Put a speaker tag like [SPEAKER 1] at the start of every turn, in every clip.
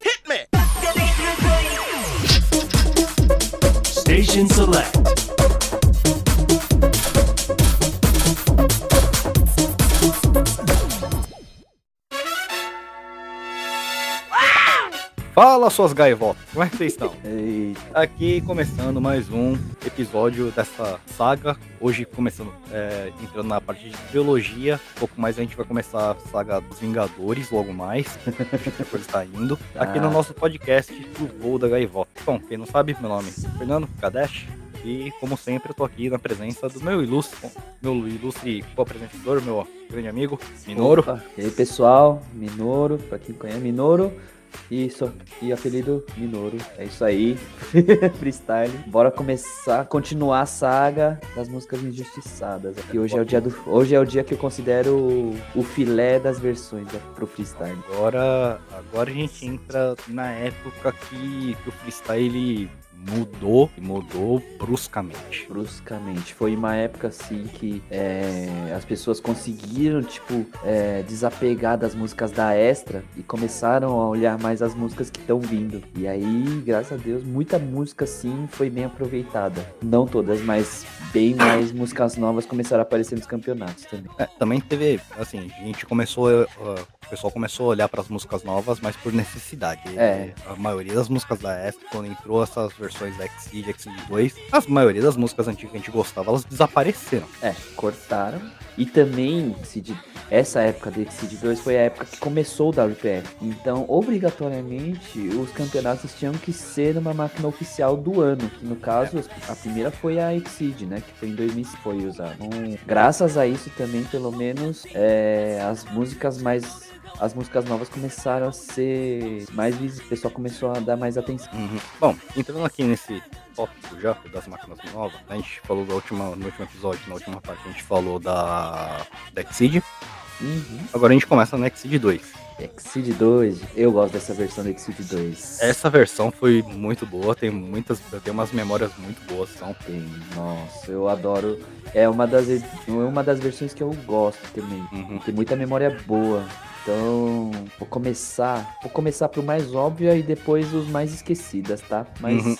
[SPEAKER 1] Hit me.
[SPEAKER 2] Station Select.
[SPEAKER 3] Fala suas gaivotas, como é que vocês estão? Aqui começando mais um episódio dessa saga. Hoje começando, é, entrando na parte de trilogia. Um pouco mais a gente vai começar a saga dos Vingadores logo mais. Depois está indo. Aqui no
[SPEAKER 4] Ah.
[SPEAKER 3] nosso podcast do Voo da Gaivota. Bom, quem não sabe, meu nome é Fernando Kadesh. E como sempre, eu tô aqui na presença do meu ilustre, meu ilustre co-apresentador, meu grande amigo, Minoro.
[SPEAKER 4] Opa. E aí, pessoal, Minoro, pra quem conhece Minoro. E, so, e apelido Minoro. É isso aí. Freestyle. Bora começar, continuar a saga das músicas injustiçadas. Aqui hoje é o dia do. Hoje é o dia que eu considero o, filé das versões pro freestyle.
[SPEAKER 3] Agora, agora a gente entra na época que o freestyle mudou e mudou bruscamente.
[SPEAKER 4] bruscamente. Foi uma época assim que é, as pessoas conseguiram, tipo, é, desapegar das músicas da extra e começaram a olhar mais as músicas que estão vindo. E aí, graças a Deus, muita música assim foi bem aproveitada. Não todas, mas bem mais músicas novas começaram a aparecer nos campeonatos também.
[SPEAKER 3] É, também teve, assim, a gente começou, uh, o pessoal começou a olhar para as músicas novas, mas por necessidade.
[SPEAKER 4] É.
[SPEAKER 3] A maioria das músicas da Extra, quando entrou essas versões da Exceed, Exceed 2, as maioria das músicas antigas que a gente gostava, elas desapareceram.
[SPEAKER 4] É, cortaram. E também, Cid, essa época do Exceed 2 foi a época que começou o WPF. Então, obrigatoriamente, os campeonatos tinham que ser uma máquina oficial do ano. Que no caso, a primeira foi a Exceed, né? Que foi em 2005 foi usada. Então, graças a isso também, pelo menos, é, as músicas mais... As músicas novas começaram a ser mais visíveis, o pessoal começou a dar mais atenção.
[SPEAKER 3] Uhum. Bom, entrando aqui nesse tópico já das máquinas novas, a gente falou da última, no último episódio, na última parte, a gente falou da, da.
[SPEAKER 4] Uhum.
[SPEAKER 3] Agora a gente começa na Exceed 2.
[SPEAKER 4] Exceed 2, eu gosto dessa versão do Exceed 2.
[SPEAKER 3] Essa versão foi muito boa, tem muitas, tem umas memórias muito boas, são.
[SPEAKER 4] Tem, nossa, eu adoro. É uma das, é uma das versões que eu gosto também.
[SPEAKER 3] Uhum.
[SPEAKER 4] Tem muita memória boa. Então, vou começar. Vou começar pro mais óbvio e depois os mais esquecidas, tá? Mas
[SPEAKER 3] Uhum.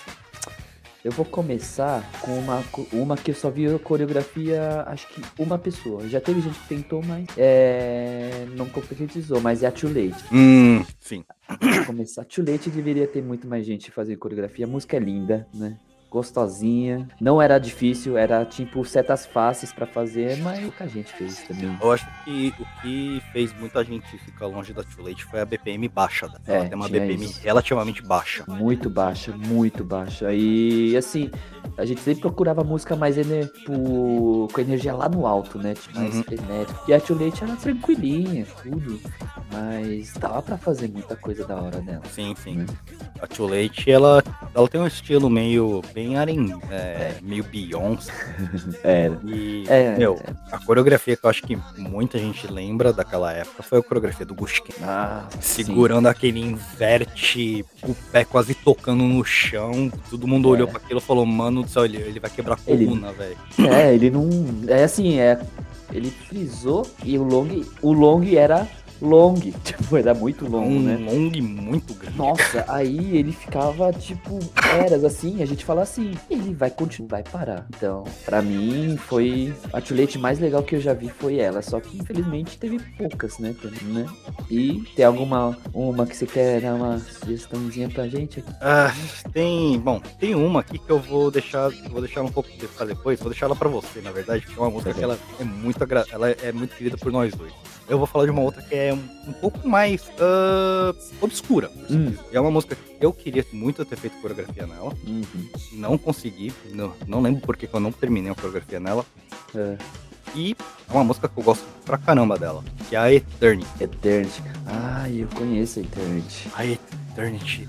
[SPEAKER 4] Eu vou começar com uma, uma que eu só vi a coreografia, acho que uma pessoa. Já teve gente que tentou, mas é, não concretizou, mas é a Too Late.
[SPEAKER 3] Hum, sim.
[SPEAKER 4] Vou começar. Too Late deveria ter muito mais gente fazendo coreografia. A música é linda, né? Gostosinha. Não era difícil, era tipo setas fáceis pra fazer, mas pouca gente fez também.
[SPEAKER 3] Eu acho que o que fez muita gente ficar longe da Too Late foi a BPM baixa. Né? Ela
[SPEAKER 4] É,
[SPEAKER 3] tem uma BPM
[SPEAKER 4] isso.
[SPEAKER 3] relativamente baixa.
[SPEAKER 4] Muito baixa, muito baixa. E assim, a gente sempre procurava música mais ener- tipo, com energia lá no alto, né? Tipo, mais
[SPEAKER 3] Uhum.
[SPEAKER 4] frenética. E a Too Late era tranquilinha, tudo. Mas dava pra fazer muita coisa da hora nela.
[SPEAKER 3] Sim, sim.
[SPEAKER 4] Né?
[SPEAKER 3] A Too Late, ela, ela tem um estilo meio bem aren, é, meio Beyoncé.
[SPEAKER 4] Era.
[SPEAKER 3] E,
[SPEAKER 4] É,
[SPEAKER 3] meu, a coreografia que eu acho que muita gente lembra daquela época foi a coreografia do Gushkin.
[SPEAKER 4] Ah, sim.
[SPEAKER 3] Segurando aquele inverte, o pé quase tocando no chão. Todo mundo
[SPEAKER 4] É.
[SPEAKER 3] olhou pra aquilo e falou, mano do céu, ele, ele vai quebrar a coluna, velho.
[SPEAKER 4] É, ele não. É assim, é. Ele frisou e o long, o long era long. Tipo, era muito longo,
[SPEAKER 3] Um
[SPEAKER 4] né?
[SPEAKER 3] long muito grande.
[SPEAKER 4] Nossa, aí ele ficava tipo eras assim, a gente fala assim, ele vai continuar, vai parar. Então, pra mim foi a tulete mais legal que eu já vi foi ela, só que infelizmente teve poucas, né, também, né? E tem alguma uma que você quer dar uma sugestãozinha pra gente aqui?
[SPEAKER 3] Ah, tem, bom, tem uma aqui que eu vou deixar, vou deixar um pouco pra depois, vou deixar ela pra você, na verdade, porque é uma música que ela é muito ela é muito querida por nós dois. Eu vou falar de uma outra que é um, um pouco mais ah, obscura.
[SPEAKER 4] Hum.
[SPEAKER 3] É uma música que eu queria muito ter feito coreografia nela,
[SPEAKER 4] Uhum.
[SPEAKER 3] não consegui, não, não lembro porque que eu não terminei a coreografia nela.
[SPEAKER 4] É.
[SPEAKER 3] E é uma música que eu gosto pra caramba dela, que é a Eternity.
[SPEAKER 4] Eternity. Ah, eu conheço a Eternity.
[SPEAKER 3] A Eternity,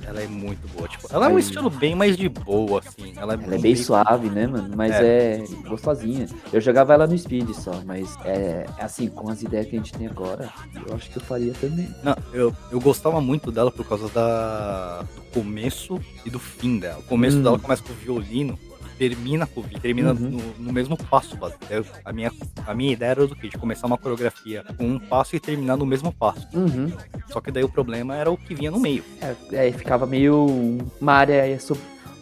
[SPEAKER 3] ela é muito boa. Tipo, ela é um estilo bem mais de boa, assim. Ela é,
[SPEAKER 4] Ela é bem suave, né, mano? Mas é. gostosinha. Eu jogava ela no Speed só, mas é assim, com as ideias que a gente tem agora, eu acho que eu faria também.
[SPEAKER 3] Não, eu, eu gostava muito dela por causa da, do começo e do fim dela. O começo
[SPEAKER 4] Hum.
[SPEAKER 3] dela começa com o violino termina com o beat, termina
[SPEAKER 4] Uhum.
[SPEAKER 3] no, no mesmo passo. Eu- a, minha, a minha ideia era do quê? De começar uma coreografia com um passo e terminar no mesmo passo.
[SPEAKER 4] Uhum.
[SPEAKER 3] Só que daí o problema era o que vinha no meio.
[SPEAKER 4] É, aí ficava meio uma área,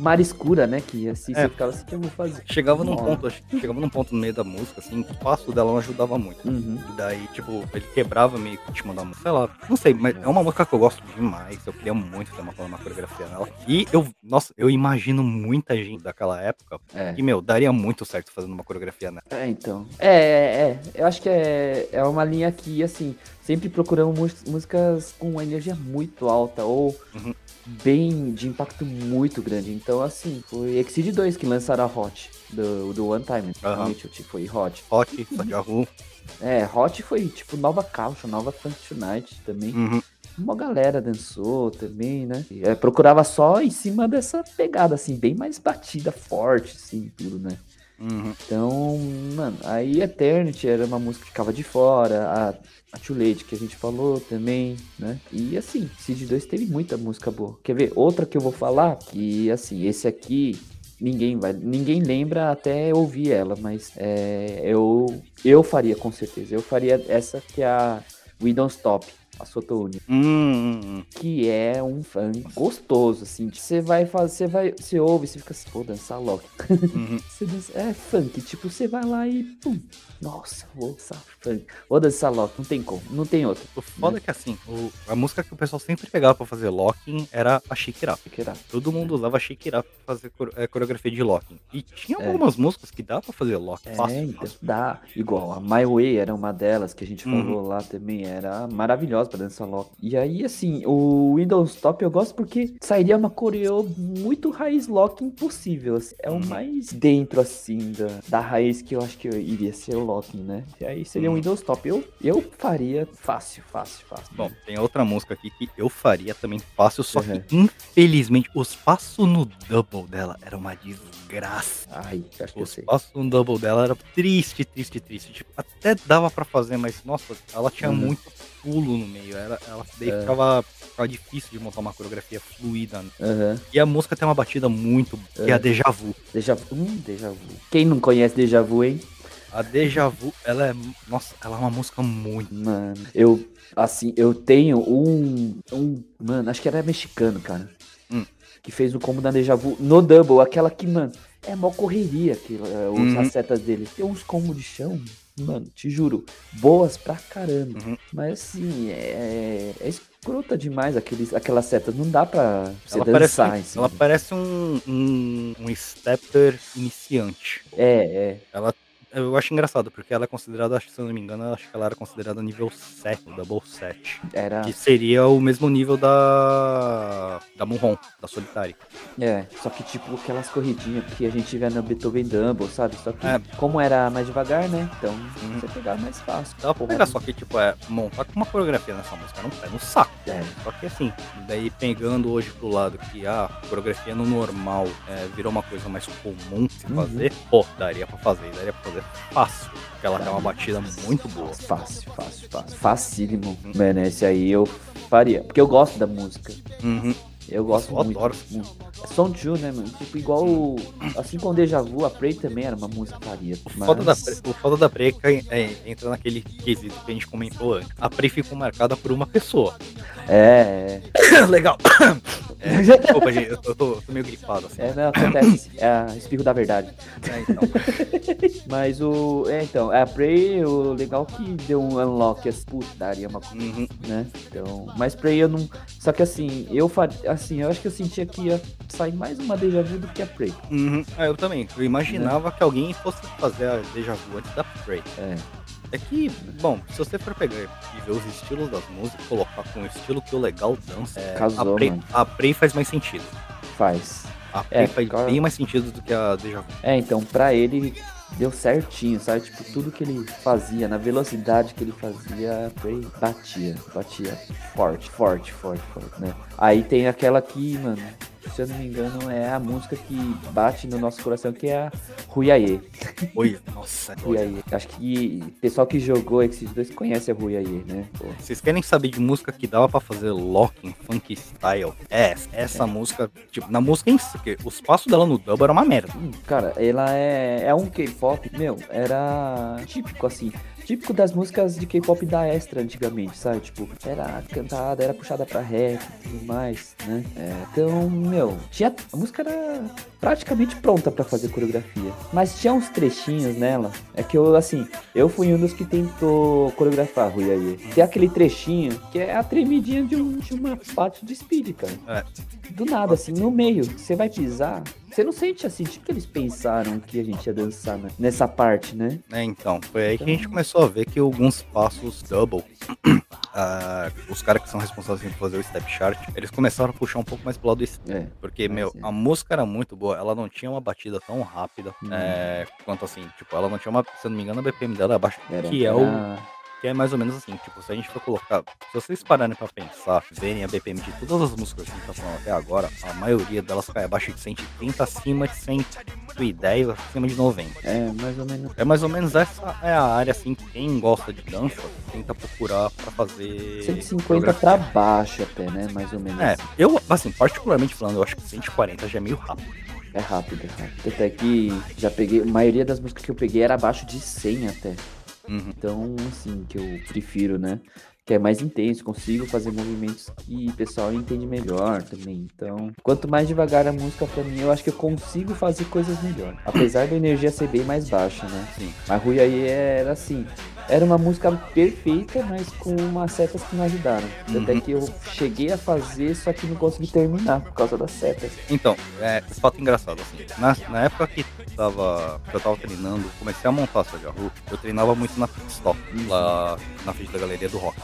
[SPEAKER 4] área escura, né? Que assim
[SPEAKER 3] É.
[SPEAKER 4] você ficava assim, o que eu vou fazer?
[SPEAKER 3] Chegava num ponto, chegava num ponto no meio da música, assim, que o passo dela não ajudava muito.
[SPEAKER 4] Uhum.
[SPEAKER 3] E daí, tipo, ele quebrava meio que o ritmo da música. Sei lá, não sei, mas é uma música que eu gosto demais. Eu queria muito ter uma, uma coreografia nela. E eu, nossa, eu imagino muita gente daquela época
[SPEAKER 4] É.
[SPEAKER 3] que, meu, daria muito certo fazendo uma coreografia nela.
[SPEAKER 4] É, então. É, é, é. Eu acho que é, é uma linha que, assim, sempre procuramos músicas com uma energia muito alta ou
[SPEAKER 3] Uhum.
[SPEAKER 4] Bem de impacto muito grande. Então, assim, foi Exceed 2 que lançaram a Hot do, do One Time. Tipo, foi Hot.
[SPEAKER 3] Hot, Sanjahu.
[SPEAKER 4] É, Hot foi tipo nova caixa, nova Funk Tonight também.
[SPEAKER 3] Uhum.
[SPEAKER 4] Uma galera dançou também, né? E, é, procurava só em cima dessa pegada, assim, bem mais batida, forte, assim, tudo, né?
[SPEAKER 3] Uhum.
[SPEAKER 4] Então, mano, aí Eternity era uma música que ficava de fora, a, a Too Late que a gente falou também, né? E assim, Seed 2 teve muita música boa. Quer ver? Outra que eu vou falar, que assim, esse aqui ninguém vai, ninguém lembra até ouvir ela, mas é, eu eu faria com certeza. Eu faria essa que é a We Don't Stop, a Sotone
[SPEAKER 3] Hum, hum, hum.
[SPEAKER 4] que é um funk gostoso, assim. Você vai fazer, você vai, você ouve, você fica assim, vou dançar logo.
[SPEAKER 3] Uhum.
[SPEAKER 4] Dança- é funk, tipo, você vai lá e pum. Nossa, vou dançar funk. Vou dançar não tem como, não tem outra.
[SPEAKER 3] O foda é que assim, o- a música que o pessoal sempre pegava pra fazer locking era a Shake It Up.
[SPEAKER 4] Que era.
[SPEAKER 3] Todo mundo usava Shake It Up pra fazer é, coreografia de locking. E tinha
[SPEAKER 4] É.
[SPEAKER 3] algumas músicas que dá pra fazer locking
[SPEAKER 4] É,
[SPEAKER 3] fácil.
[SPEAKER 4] então, dá. Igual, a My Way era uma delas que a gente
[SPEAKER 3] Uhum.
[SPEAKER 4] falou lá também, era maravilhosa pra dançar logo. E aí, assim, o Windows Top eu gosto porque sairia uma coreo muito raiz locking possível. assim. É o
[SPEAKER 3] Uhum.
[SPEAKER 4] mais dentro, assim, da, da raiz que eu acho que iria ser o locking, né? E aí seria um
[SPEAKER 3] Uhum.
[SPEAKER 4] Windows Top. Eu, eu faria fácil, fácil, fácil.
[SPEAKER 3] Bom, tem outra música aqui que eu faria também fácil, só
[SPEAKER 4] Uhum.
[SPEAKER 3] que infelizmente os passos no double dela era uma desgraça.
[SPEAKER 4] Ai, acho que eu
[SPEAKER 3] Os
[SPEAKER 4] sei.
[SPEAKER 3] passos no double dela era triste, triste, triste. Tipo, até dava pra fazer, mas nossa, ela tinha
[SPEAKER 4] Uhum.
[SPEAKER 3] muito pulo no meio. Ela, ela daí
[SPEAKER 4] É.
[SPEAKER 3] ficava, ficava difícil de montar uma coreografia fluida. né?
[SPEAKER 4] Aham.
[SPEAKER 3] E a música tem uma batida muito, que é a
[SPEAKER 4] É.
[SPEAKER 3] Deja Vu.
[SPEAKER 4] Deja Vu. Hum, Deja Vu. Quem não conhece Deja Vu, hein?
[SPEAKER 3] A Deja Vu, ela é, nossa, ela é uma música muito.
[SPEAKER 4] Mano, eu, assim, eu tenho um, um, mano, acho que era mexicano, cara,
[SPEAKER 3] Hum.
[SPEAKER 4] que fez o combo da Deja Vu no Double, aquela que, mano, é mó correria, que, é, os,
[SPEAKER 3] Uhum.
[SPEAKER 4] as setas dele. Tem uns combos de chão, mano, te juro, boas pra caramba.
[SPEAKER 3] Uhum.
[SPEAKER 4] Mas, assim, é, é escrota demais aqueles, aquelas setas, não dá pra você
[SPEAKER 3] Ela parece,
[SPEAKER 4] dançar em cima.
[SPEAKER 3] ela parece um, um, um stepper iniciante.
[SPEAKER 4] É, é,
[SPEAKER 3] Ela, eu acho engraçado, porque ela é considerada, acho que se eu não me engano, acho que ela era considerada nível 7, Double 7.
[SPEAKER 4] era,
[SPEAKER 3] Que seria o mesmo nível da. da Munron, da Solitária.
[SPEAKER 4] É, só que tipo aquelas corridinhas que a gente vê na Beethoven Dumble, sabe? Só que
[SPEAKER 3] É.
[SPEAKER 4] como era mais devagar, né? Então
[SPEAKER 3] Uhum.
[SPEAKER 4] você pegava mais fácil.
[SPEAKER 3] Dá pra pegar, só que, tipo, é, montar com uma coreografia nessa música não pé no saco.
[SPEAKER 4] É,
[SPEAKER 3] Só que assim, daí pegando hoje pro lado que a coreografia no normal é, virou uma coisa mais comum de se
[SPEAKER 4] Uhum.
[SPEAKER 3] fazer, pô, daria pra fazer, daria pra fazer fácil. Ela tem uma batida muito boa.
[SPEAKER 4] fácil, fácil, fácil. Facílimo. Mano, esse aí eu faria. Porque eu gosto da música.
[SPEAKER 3] Uhum.
[SPEAKER 4] Eu gosto
[SPEAKER 3] eu
[SPEAKER 4] muito.
[SPEAKER 3] adoro.
[SPEAKER 4] muito. É Song 2, né, mano? Tipo, igual. o- Assim como Deja Vu, a Prey também era uma música faria.
[SPEAKER 3] O foda, da,
[SPEAKER 4] Mas-
[SPEAKER 3] o foda da Prey é, é- entra naquele quesito que a gente comentou antes. A Prey ficou marcada por uma pessoa.
[SPEAKER 4] É,
[SPEAKER 3] Legal.
[SPEAKER 4] é.
[SPEAKER 3] É, desculpa, gente, eu tô, eu tô- meio gripado assim.
[SPEAKER 4] É, não, acontece. É a espirro da verdade.
[SPEAKER 3] É, então.
[SPEAKER 4] Mas o. É, então, a Prey, o legal que deu um unlock, assim, puta, daria uma
[SPEAKER 3] Uhum.
[SPEAKER 4] né? Então, mas Prey eu não. Só que assim, eu faria. Assim, eu acho que eu sentia que ia sair mais uma Deja Vu do que a Prey.
[SPEAKER 3] Uhum. É, eu também. Eu imaginava que alguém fosse fazer a Deja Vu antes da Prey.
[SPEAKER 4] É.
[SPEAKER 3] É que, bom, se você for pegar e ver os estilos das músicas, colocar com o estilo que o legal dança, é,
[SPEAKER 4] Casou,
[SPEAKER 3] a, Prey,
[SPEAKER 4] mano.
[SPEAKER 3] a Prey faz mais sentido.
[SPEAKER 4] Faz.
[SPEAKER 3] A Prey
[SPEAKER 4] É,
[SPEAKER 3] faz
[SPEAKER 4] claro.
[SPEAKER 3] bem mais sentido do que a Deja Vu.
[SPEAKER 4] É, então, pra ele deu certinho, sabe? Tipo, tudo que ele fazia, na velocidade que ele fazia, Prey batia. Batia forte, forte, forte, forte, né? Aí tem aquela aqui, mano. Se eu não me engano, é a música que bate no nosso coração, que é a Ruiaê.
[SPEAKER 3] Oi, nossa.
[SPEAKER 4] Ruiaê. Acho que o pessoal que jogou Exit 2 conhece a Ruiaê, né? Pô.
[SPEAKER 3] Vocês querem saber de música que dava pra fazer locking, funk style? É, essa música, tipo, na música em si, porque os passos dela no double era uma merda.
[SPEAKER 4] Hum, Cara, ela é, é um K-pop, meu, era típico assim. Típico das músicas de K-pop da Extra antigamente, sabe? Tipo, era cantada, era puxada pra rap e tudo mais, né? É, então, meu, tinha, a música era praticamente pronta pra fazer coreografia. Mas tinha uns trechinhos nela. É que eu, assim, eu fui um dos que tentou coreografar, Rui aí. Tem aquele trechinho que é a tremidinha de, um, de uma parte de speed, cara.
[SPEAKER 3] É.
[SPEAKER 4] Do nada, assim, no meio, você vai pisar. Você não sente assim, tipo que eles pensaram que a gente ia dançar né? nessa parte, né?
[SPEAKER 3] É, então, foi aí que a gente começou a ver que alguns passos double, ah, os caras que são responsáveis por fazer o step chart, eles começaram a puxar um pouco mais pro lado step.
[SPEAKER 4] É.
[SPEAKER 3] Porque, meu,
[SPEAKER 4] sim.
[SPEAKER 3] a música era muito boa, ela não tinha uma batida tão rápida
[SPEAKER 4] Hum.
[SPEAKER 3] é, quanto assim, tipo, ela não tinha uma, se eu não me engano, a BPM dela é abaixo,
[SPEAKER 4] Era,
[SPEAKER 3] que é o que é mais ou menos assim, tipo, se a gente for colocar, se vocês pararem pra pensar, verem a BPM de todas as músicas que a gente tá falando até agora, a maioria delas cai abaixo de 130, acima de 110, acima de 90.
[SPEAKER 4] É, mais ou menos.
[SPEAKER 3] É mais ou menos essa é a área, assim, que quem gosta de dança tenta procurar pra fazer...
[SPEAKER 4] 150
[SPEAKER 3] coreografia.
[SPEAKER 4] pra baixo até, né? Mais ou menos.
[SPEAKER 3] É, eu, assim, particularmente falando, eu acho que 140 já é meio rápido.
[SPEAKER 4] É rápido, é rápido. Até que já peguei. A maioria das músicas que eu peguei era abaixo de 100 até.
[SPEAKER 3] Uhum.
[SPEAKER 4] Então, assim, que eu prefiro, né? Que é mais intenso, consigo fazer movimentos que o pessoal entende melhor também. Então, quanto mais devagar a música pra mim, eu acho que eu consigo fazer coisas melhor. Apesar da energia ser bem mais baixa, né?
[SPEAKER 3] Sim.
[SPEAKER 4] Mas Rui aí era assim. Era uma música perfeita, mas com umas setas que não ajudaram. Até
[SPEAKER 3] Uhum.
[SPEAKER 4] que eu cheguei a fazer, só que não consegui terminar por causa das setas.
[SPEAKER 3] Então, é, fato engraçado, assim, na, na época que, tava, que eu tava treinando, comecei a montar Soja Ru, eu treinava muito na pit stop, lá na frente da galeria do rock.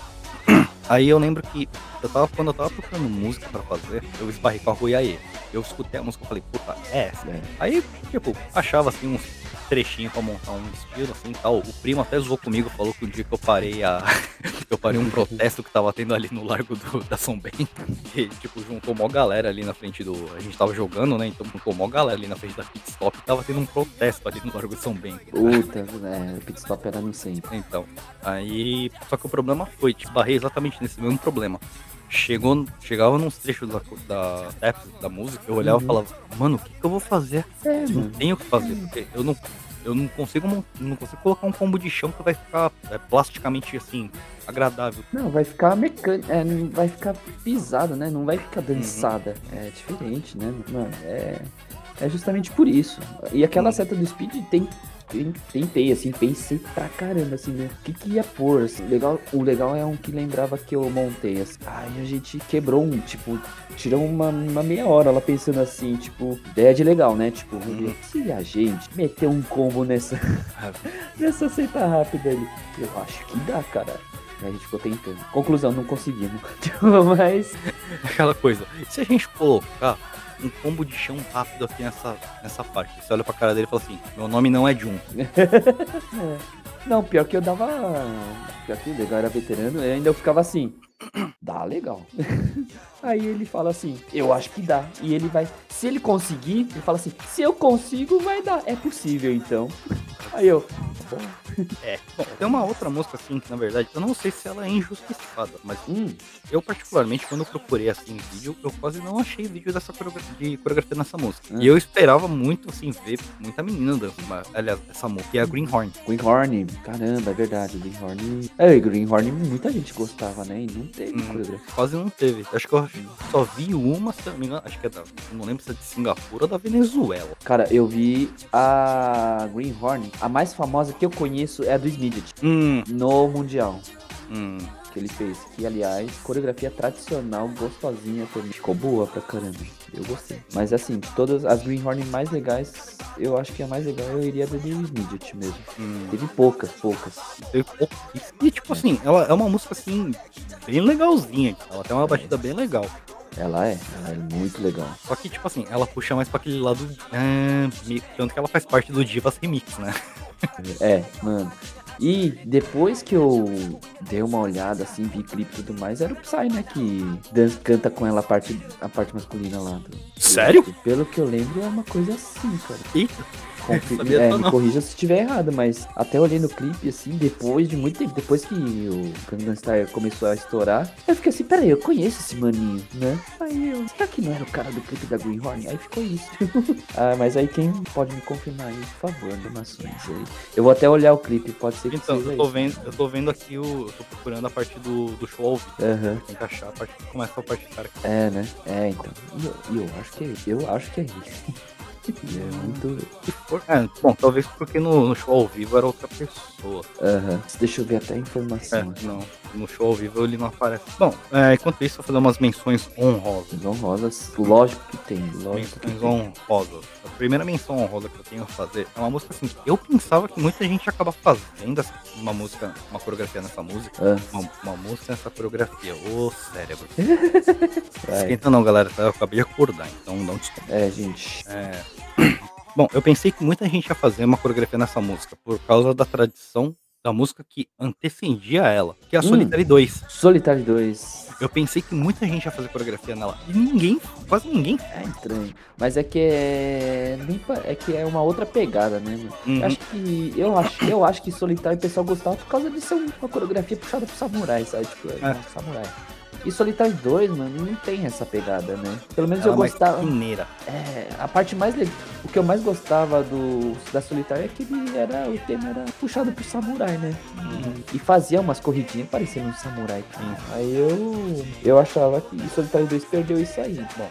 [SPEAKER 3] Aí eu lembro que eu tava, quando eu tava procurando música pra fazer, eu esbarrei com a Rui Aê. Eu escutei a música e falei, puta, é essa.
[SPEAKER 4] É.
[SPEAKER 3] Aí, tipo, achava assim uns trechinhos pra montar um estilo assim e tal. O primo até zoou comigo, falou que o dia que eu parei a. eu parei um protesto que tava tendo ali no largo do, da São Bento. Que, tipo, juntou mó galera ali na frente do. A gente tava jogando, né? Então juntou mó galera ali na frente da pit stop e tava tendo um protesto ali no largo de São Bento.
[SPEAKER 4] Puta, né? O pit stop era no centro.
[SPEAKER 3] Então, aí. Só que o problema foi, tipo, barrei exatamente nesse mesmo problema. Chegou, chegava nos trechos da, da, da, da música, eu olhava
[SPEAKER 4] Uhum.
[SPEAKER 3] e falava, mano, o que, que eu vou fazer?
[SPEAKER 4] É,
[SPEAKER 3] Não tenho o que fazer, porque eu não, eu não consigo não consigo colocar um combo de chão que vai ficar é, plasticamente assim, agradável.
[SPEAKER 4] Não, vai ficar mecânico, é, vai ficar pisada, né? Não vai ficar dançada. É diferente, né? Mano, é, é justamente por isso. E aquela
[SPEAKER 3] Hum.
[SPEAKER 4] seta do speed tem- tentei, assim, pensei pra caramba, assim, né? O que que ia pôr, assim. Legal, o legal é um que lembrava que eu montei, assim. Aí a gente quebrou um, tipo, tirou uma, uma meia hora lá pensando assim, tipo, ideia de legal, né? Tipo, ver, se a gente meter um combo nessa, nessa seta rápida ali, eu acho que dá, cara. Aí a gente ficou tentando. Conclusão, não conseguimos. Mas.
[SPEAKER 3] Aquela coisa. Se a gente colocar um combo de chão rápido aqui nessa, nessa parte? Você olha pra cara dele e fala assim, meu nome não é Jun.
[SPEAKER 4] é. Não, pior que eu dava. Pior que legal era veterano, eu ainda eu ficava assim. Dá legal. Aí ele fala assim, eu acho que dá. E ele vai. Se ele conseguir, ele fala assim, se eu consigo, vai dar. É possível então. Aí eu. Bom,
[SPEAKER 3] É. Bom, tem uma outra música assim que na verdade, eu não sei se ela é injustiçada, mas
[SPEAKER 4] hum,
[SPEAKER 3] eu particularmente quando eu procurei assim vídeo, eu quase não achei vídeo dessa coreografia, de coreografia nessa música.
[SPEAKER 4] Ah.
[SPEAKER 3] E eu esperava muito assim ver muita menina dançando, aliás, essa música, que é a Greenhorn.
[SPEAKER 4] Greenhorn, caramba, é verdade. Greenhorn. É, Greenhorn muita gente gostava, né? E não teve
[SPEAKER 3] Hum.
[SPEAKER 4] coreografia.
[SPEAKER 3] Quase não teve. Acho que eu só vi uma, se eu não me engano, acho que é da, não lembro se é de Singapura ou da Venezuela.
[SPEAKER 4] Cara, eu vi a Greenhorn. A mais famosa que eu conheço é a do Smidget.
[SPEAKER 3] Hum,
[SPEAKER 4] No Mundial.
[SPEAKER 3] hum.
[SPEAKER 4] Que ele fez. Que, aliás, coreografia tradicional, gostosinha também. Ficou boa pra caramba. Eu gostei. Mas assim, de todas as Greenhorn mais legais, eu acho que a mais legal eu iria da do Smidget mesmo.
[SPEAKER 3] hum.
[SPEAKER 4] Teve poucas, poucas.
[SPEAKER 3] E tipo assim, ela é uma música assim, bem legalzinha. Ela tem uma batida bem legal.
[SPEAKER 4] Ela é, ela é muito legal.
[SPEAKER 3] Só que, tipo assim, ela puxa mais pra aquele lado. ah, tanto que ela faz parte do Divas Remix, né?
[SPEAKER 4] É, mano. E depois que eu dei uma olhada, assim, vi clipe e tudo mais, era o Psy, né? Que dan- canta com ela a parte, a parte masculina lá. do-
[SPEAKER 3] Sério?
[SPEAKER 4] Pelo que eu lembro, é uma coisa assim, cara.
[SPEAKER 3] Eita. Sabia
[SPEAKER 4] é,
[SPEAKER 3] só
[SPEAKER 4] me
[SPEAKER 3] não.
[SPEAKER 4] corrija se estiver errado, mas até olhei no clipe, assim, depois de muito tempo, depois que o Gangnam Style começou a estourar, eu fiquei assim, peraí, eu conheço esse maninho, né? Aí eu, será que não era o cara do clipe da Greenhorn? Aí ficou isso. ah, mas aí quem pode me confirmar aí, por favor, informações aí. Eu vou até olhar o clipe, pode ser que
[SPEAKER 3] Então,
[SPEAKER 4] seja
[SPEAKER 3] eu tô
[SPEAKER 4] isso.
[SPEAKER 3] vendo, eu tô vendo aqui o. Eu tô procurando a parte do, do show ao vivo.
[SPEAKER 4] Aham.
[SPEAKER 3] Tem que achar a parte começa a parte do cara.
[SPEAKER 4] É, né? É, então. E eu, eu acho que é Eu acho que é ele. É muito.
[SPEAKER 3] É, bom, talvez porque no, no show ao vivo era outra pessoa.
[SPEAKER 4] Aham. Deixa eu ver até a
[SPEAKER 3] É,
[SPEAKER 4] informação.
[SPEAKER 3] não. No show ao vivo ele não aparece. Bom, é, enquanto isso, eu vou fazer umas menções honrosas.
[SPEAKER 4] Honrosas, lógico que tem. Lógico que
[SPEAKER 3] Menções
[SPEAKER 4] tem.
[SPEAKER 3] honrosas. A primeira menção honrosa que eu tenho a fazer é uma música assim. Eu pensava que muita gente ia acabar fazendo uma música, uma coreografia nessa música.
[SPEAKER 4] Ah,
[SPEAKER 3] Uma, uma música nessa coreografia. Ô cérebro. Esquenta não, galera. tá? Eu acabei de acordar, então não desculpa.
[SPEAKER 4] É, gente.
[SPEAKER 3] É... Bom, eu pensei que muita gente ia fazer uma coreografia nessa música por causa da tradição da música que antecedia ela, que é a
[SPEAKER 4] Hum.
[SPEAKER 3] Solitary 2.
[SPEAKER 4] Solitário 2.
[SPEAKER 3] Eu pensei que muita gente ia fazer coreografia nela e ninguém, quase ninguém.
[SPEAKER 4] É estranho. Mas é que é. É que é uma outra pegada, né, mano?
[SPEAKER 3] Uhum.
[SPEAKER 4] Eu acho que. Eu acho, eu acho que Solitário o pessoal gostava por causa de ser uma coreografia puxada pro samurai, sabe? Tipo, é.
[SPEAKER 3] É.
[SPEAKER 4] um samurai. E Solitário 2, mano, não tem essa pegada, né? Pelo menos
[SPEAKER 3] Ela
[SPEAKER 4] eu
[SPEAKER 3] é
[SPEAKER 4] gostava.
[SPEAKER 3] mineira.
[SPEAKER 4] É, a parte mais legal. O que eu mais gostava do da Solitária é que ele era. O tema era puxado pro samurai, né? E fazia umas corridinhas parecendo um samurai.
[SPEAKER 3] Sim.
[SPEAKER 4] Aí eu. Eu achava que Solitário 2 perdeu isso aí. Bom,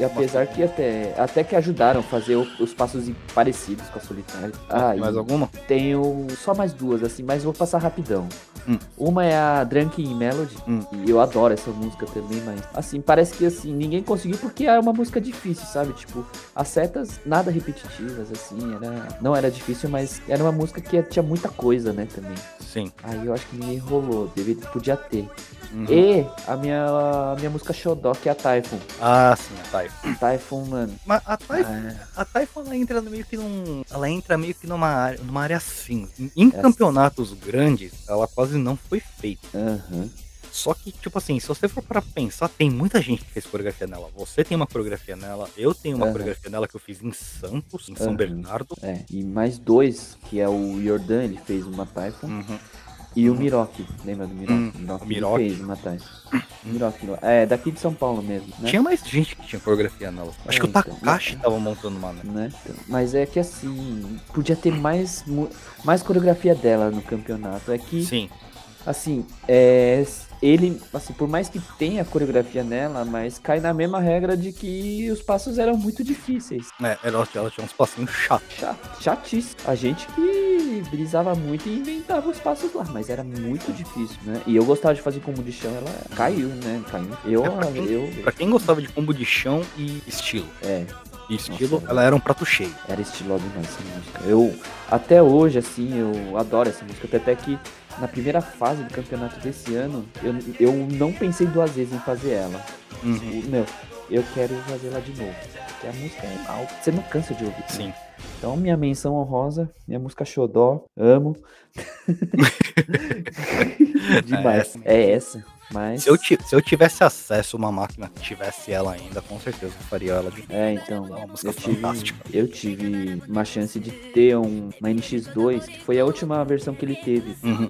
[SPEAKER 4] e apesar que até. Até que ajudaram a fazer o- os passos parecidos com a Solitária. Ah,
[SPEAKER 3] mais alguma?
[SPEAKER 4] tenho só mais duas, assim, mas vou passar rapidão.
[SPEAKER 3] Hum.
[SPEAKER 4] Uma é a Drunken Melody,
[SPEAKER 3] Hum.
[SPEAKER 4] e eu adoro essa música também, mas assim, parece que assim, ninguém conseguiu porque é uma música difícil, sabe? Tipo, as setas nada repetitivas, assim, era. Não era difícil, mas era uma música que tinha muita coisa, né, também.
[SPEAKER 3] Sim.
[SPEAKER 4] Aí eu acho que ninguém rolou, deveria, podia ter.
[SPEAKER 3] Uhum.
[SPEAKER 4] E a minha, a minha música Shodó, que é a Typhoon.
[SPEAKER 3] Ah, sim, a Typhon.
[SPEAKER 4] Typhoon, mano.
[SPEAKER 3] Mas a Typhon,
[SPEAKER 4] é,
[SPEAKER 3] a Typhon ela entra meio que num. Ela entra meio que numa área, numa área cinza. Em- Em
[SPEAKER 4] É
[SPEAKER 3] campeonatos grandes, ela quase não foi feita.
[SPEAKER 4] Aham.
[SPEAKER 3] Só que, tipo assim, se você for para pensar, tem muita gente que fez coreografia nela. Você tem uma coreografia nela, eu tenho uma
[SPEAKER 4] Aham.
[SPEAKER 3] coreografia nela que eu fiz em Santos, em São. Bernardo.
[SPEAKER 4] É, e mais dois, que é o Jordan, ele fez uma Typhoon.
[SPEAKER 3] Uhum.
[SPEAKER 4] E o Miroki, lembra do Miroki?
[SPEAKER 3] Hum,
[SPEAKER 4] ele fez uma. Miroki, Miroki. É, daqui de São Paulo mesmo, né?
[SPEAKER 3] Tinha mais gente que tinha coreografia nela. Acho
[SPEAKER 4] É,
[SPEAKER 3] que o
[SPEAKER 4] então.
[SPEAKER 3] Takashi tava montando uma, né?
[SPEAKER 4] né? Então, mas é que assim, podia ter mais, mais coreografia dela no campeonato. É que,
[SPEAKER 3] Sim.
[SPEAKER 4] assim, é, ele, assim, por mais que tenha coreografia nela, mas cai na mesma regra de que os passos eram muito difíceis.
[SPEAKER 3] É, ela, ela tinha uns passinhos chatos.
[SPEAKER 4] Chato, chatíssimo. A gente que brisava muito e inventava os passos lá, mas era muito difícil, né? E eu gostava de fazer combo de chão, ela caiu, né? Caiu. Eu,
[SPEAKER 3] É, pra quem-
[SPEAKER 4] eu,
[SPEAKER 3] Pra quem gostava de combo de chão e estilo.
[SPEAKER 4] é,
[SPEAKER 3] estilo,
[SPEAKER 4] Nossa.
[SPEAKER 3] ela era um prato cheio.
[SPEAKER 4] Era estilosa demais essa música. Eu, até hoje, assim, eu adoro essa música. Até que na primeira fase do campeonato desse ano, eu, eu não pensei duas vezes em fazer ela.
[SPEAKER 3] Uhum.
[SPEAKER 4] O- Meu, eu quero fazer ela de novo. Porque a música é mal. Você não cansa de ouvir.
[SPEAKER 3] Sim.
[SPEAKER 4] Então, minha menção honrosa, minha música Xodó, amo. Demais. É essa. Mas.
[SPEAKER 3] Se eu, se eu tivesse acesso a uma máquina que tivesse ela ainda, com certeza eu faria ela de
[SPEAKER 4] É, então,
[SPEAKER 3] É uma música
[SPEAKER 4] eu tive,
[SPEAKER 3] fantástica.
[SPEAKER 4] eu tive uma chance de ter um, uma NX2, que foi a última versão que ele teve.
[SPEAKER 3] Uhum.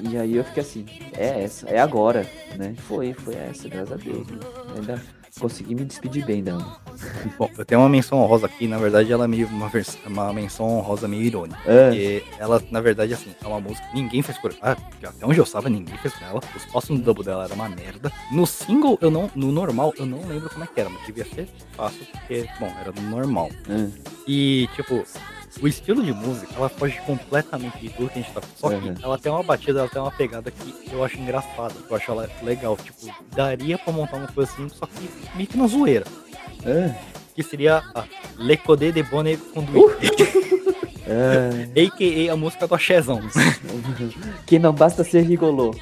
[SPEAKER 4] E aí eu fiquei assim, é essa, é agora, né? Foi, foi essa, graças a Deus. Né? Ainda consegui me despedir bem dela.
[SPEAKER 3] Bom, eu tenho uma menção honrosa aqui, na verdade ela é meio uma, vers- uma menção honrosa meio irônica.
[SPEAKER 4] Ah,
[SPEAKER 3] Porque ela, na verdade, assim, é uma música que ninguém fez por ah, Até onde eu saiba, ninguém fez com ela. Os passos no double dela era uma merda. No single, eu não. No normal, eu não lembro como é que era, mas devia ser fácil, porque, bom, era no normal.
[SPEAKER 4] ah,
[SPEAKER 3] E, tipo, o estilo de música, ela foge completamente de tudo que a gente tá. Só que
[SPEAKER 4] Uhum.
[SPEAKER 3] ela tem uma batida, ela tem uma pegada que eu acho engraçada. que Eu acho ela legal. Tipo, daria pra montar uma coisa assim, só que meio que na zoeira.
[SPEAKER 4] ah,
[SPEAKER 3] Que seria a Le Codé de Bonnet Conduite.
[SPEAKER 4] ah.
[SPEAKER 3] A.K.A. a música do Axézão.
[SPEAKER 4] que não basta ser rigolô.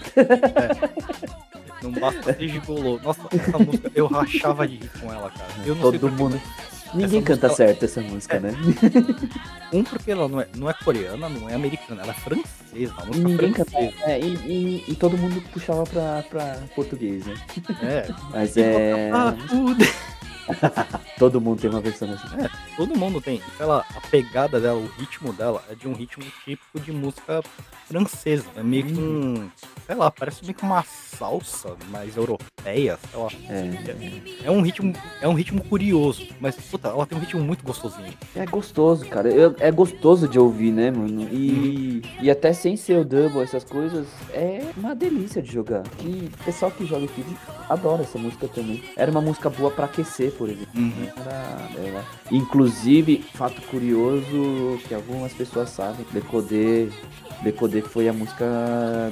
[SPEAKER 3] Não basta ser gigolô. Nossa, essa música eu rachava de rir com ela, cara. Eu não sei
[SPEAKER 4] Todo
[SPEAKER 3] que,
[SPEAKER 4] mundo, Ninguém
[SPEAKER 3] Essa
[SPEAKER 4] canta
[SPEAKER 3] música-
[SPEAKER 4] certo essa música,
[SPEAKER 3] É.
[SPEAKER 4] né?
[SPEAKER 3] Um, porque ela não é, não é coreana, não é americana, ela é francesa. Música
[SPEAKER 4] ninguém canta.
[SPEAKER 3] francesa.
[SPEAKER 4] É, e, e- e todo mundo puxava pra, pra português, né?
[SPEAKER 3] É.
[SPEAKER 4] Mas é. Todo mundo tem uma versão assim.
[SPEAKER 3] Todo mundo tem. Lá, a pegada dela, o ritmo dela é de um ritmo típico de música francesa. É meio que um. Sei lá, parece meio que uma salsa mais europeia, sei lá.
[SPEAKER 4] É,
[SPEAKER 3] É um ritmo, é um ritmo curioso, mas puta, ela tem um ritmo muito gostosinho.
[SPEAKER 4] é gostoso, cara. Eu- é gostoso de ouvir, né, mano? E, e até sem ser o double, essas coisas, é uma delícia de jogar. Que o pessoal que joga Feed adora essa música também. Era uma música boa pra aquecer, por exemplo.
[SPEAKER 3] Uhum.
[SPEAKER 4] Era, Inclusive, fato curioso que algumas pessoas sabem, Decodê, Decodê foi a música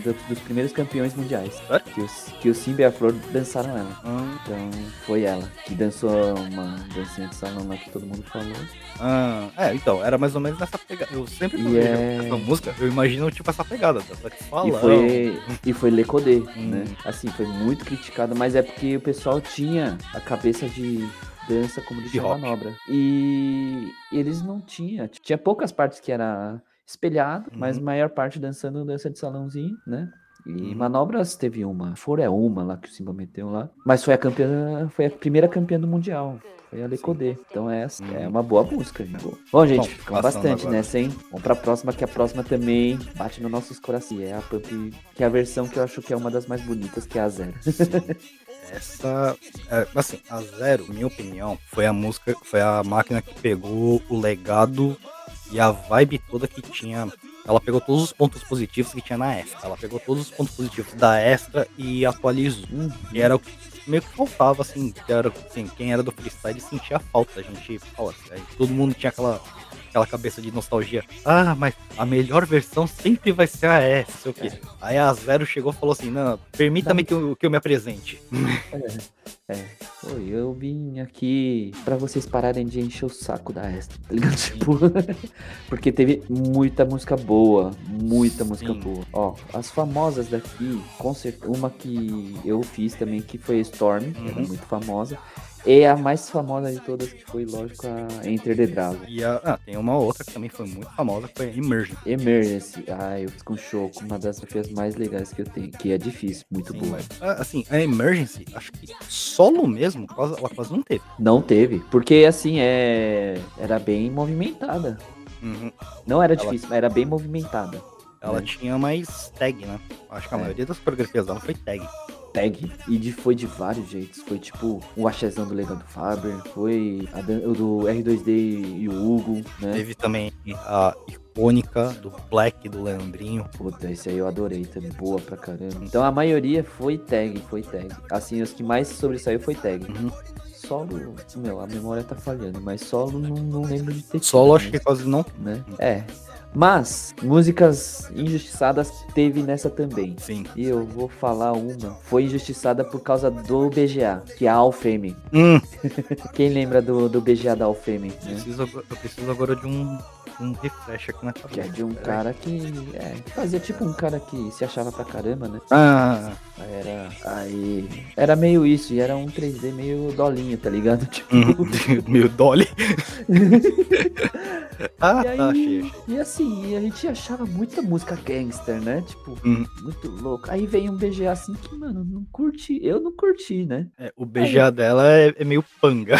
[SPEAKER 4] do- dos primeiros campeões mundiais.
[SPEAKER 3] É?
[SPEAKER 4] Que, os, que o Simba e a Flor dançaram ela.
[SPEAKER 3] Ah,
[SPEAKER 4] Então foi ela que dançou uma dancinha de salão lá que todo mundo falou.
[SPEAKER 3] ah, é, então, era mais ou menos nessa pegada. Eu sempre vejo
[SPEAKER 4] é-
[SPEAKER 3] essa música, eu imagino tipo essa pegada, dessa que fala.
[SPEAKER 4] E foi, e foi Lecodê,
[SPEAKER 3] Hum.
[SPEAKER 4] né? Assim, foi muito criticado, mas é porque o pessoal tinha a cabeça de dança como de
[SPEAKER 3] De
[SPEAKER 4] manobra. E eles não tinham. Tinha poucas partes que era espelhado, mas a
[SPEAKER 3] Uhum.
[SPEAKER 4] maior parte dançando dança de salãozinho, né? E
[SPEAKER 3] Uhum.
[SPEAKER 4] manobras teve uma. For é uma lá que o Simba meteu lá. Mas foi a campeã, foi a primeira campeã do Mundial. Foi a Lecodê. Então essa é
[SPEAKER 3] Uhum.
[SPEAKER 4] uma boa música, gente. Bom, gente,
[SPEAKER 3] Bom,
[SPEAKER 4] ficamos bastante
[SPEAKER 3] agora.
[SPEAKER 4] nessa, hein? Vamos pra próxima, que a próxima também bate nos nossos corações. É a Pump, que é a versão que eu acho que é uma das mais bonitas, que é a Zero.
[SPEAKER 3] Essa, é, assim, a Zero, minha opinião, foi a música, foi a máquina que pegou o legado e a vibe toda que tinha. Ela pegou todos os pontos positivos que tinha na Extra. Ela pegou todos os pontos positivos da Extra e atualizou. E era o que meio que faltava, assim, era, assim, quem era do freestyle sentia falta. A gente, todo mundo tinha aquela, aquela cabeça de nostalgia. Ah, mas a melhor versão sempre vai ser a S, sei o quê. Aí a Zero chegou e falou assim, não, permita-me que eu, que eu me apresente.
[SPEAKER 4] Oi, eu vim aqui pra vocês pararem de encher o saco da Extra, tá ligado? Tipo, porque teve muita música boa, muita música
[SPEAKER 3] Sim.
[SPEAKER 4] boa. Ó, as famosas daqui, com certeza, uma que eu fiz também, que foi Storm, que era
[SPEAKER 3] Uhum.
[SPEAKER 4] muito famosa. E a mais famosa de todas, que foi, lógico, a Enter the Dragon.
[SPEAKER 3] E a, ah, tem uma outra que também foi muito famosa, que foi a Immersion.
[SPEAKER 4] Emergency. Ah, eu fiz com choco, uma das desafios mais legais que eu tenho. Que é difícil, muito
[SPEAKER 3] Sim,
[SPEAKER 4] boa.
[SPEAKER 3] mas, ah, assim, a Emergency, acho que solo mesmo, quase- ela quase não teve.
[SPEAKER 4] Não teve, porque assim, é. Era bem movimentada.
[SPEAKER 3] Uhum.
[SPEAKER 4] Não era
[SPEAKER 3] Ela-
[SPEAKER 4] difícil, mas era bem movimentada.
[SPEAKER 3] Ela
[SPEAKER 4] É.
[SPEAKER 3] tinha mais tag, né? Acho que a
[SPEAKER 4] É.
[SPEAKER 3] maioria das coreografias dela foi tag.
[SPEAKER 4] Tag. E de, foi de vários jeitos. Foi tipo o Achezão do Legado Faber. Foi a dan- do R2D e o Hugo, né?
[SPEAKER 3] Teve também a icônica do Black, do Leandrinho.
[SPEAKER 4] Puta, esse aí eu adorei também. Boa pra caramba. Então a maioria foi tag, foi tag. Assim, os que mais sobressaiu foi tag.
[SPEAKER 3] Uhum.
[SPEAKER 4] Solo, meu, a memória tá falhando, mas solo não, não lembro de ter tido,
[SPEAKER 3] Solo acho
[SPEAKER 4] né?
[SPEAKER 3] que quase não.
[SPEAKER 4] né? É. Mas, músicas injustiçadas teve nessa também.
[SPEAKER 3] Sim.
[SPEAKER 4] E eu vou falar uma. Foi injustiçada por causa do BGA, que é a Alfeme.
[SPEAKER 3] Hum,
[SPEAKER 4] Quem lembra do, do BGA da Alfeme? Né?
[SPEAKER 3] preciso, eu preciso agora de um, um refresh aqui na
[SPEAKER 4] Que é
[SPEAKER 3] cabeça.
[SPEAKER 4] de um cara que. É, fazia tipo um cara que se achava pra caramba, né?
[SPEAKER 3] Ah,
[SPEAKER 4] Era. Aí. Era meio isso, e era um 3D meio dolinho, tá ligado? Tipo.
[SPEAKER 3] hum, meu Dolly. Ah,
[SPEAKER 4] E, aí,
[SPEAKER 3] achei, achei.
[SPEAKER 4] e assim, a gente achava muita música gangster, né? Tipo,
[SPEAKER 3] Hum.
[SPEAKER 4] muito louco. Aí veio um BGA assim que, mano, não curti. Eu não curti, né?
[SPEAKER 3] É, o BGA dela é, é meio panga.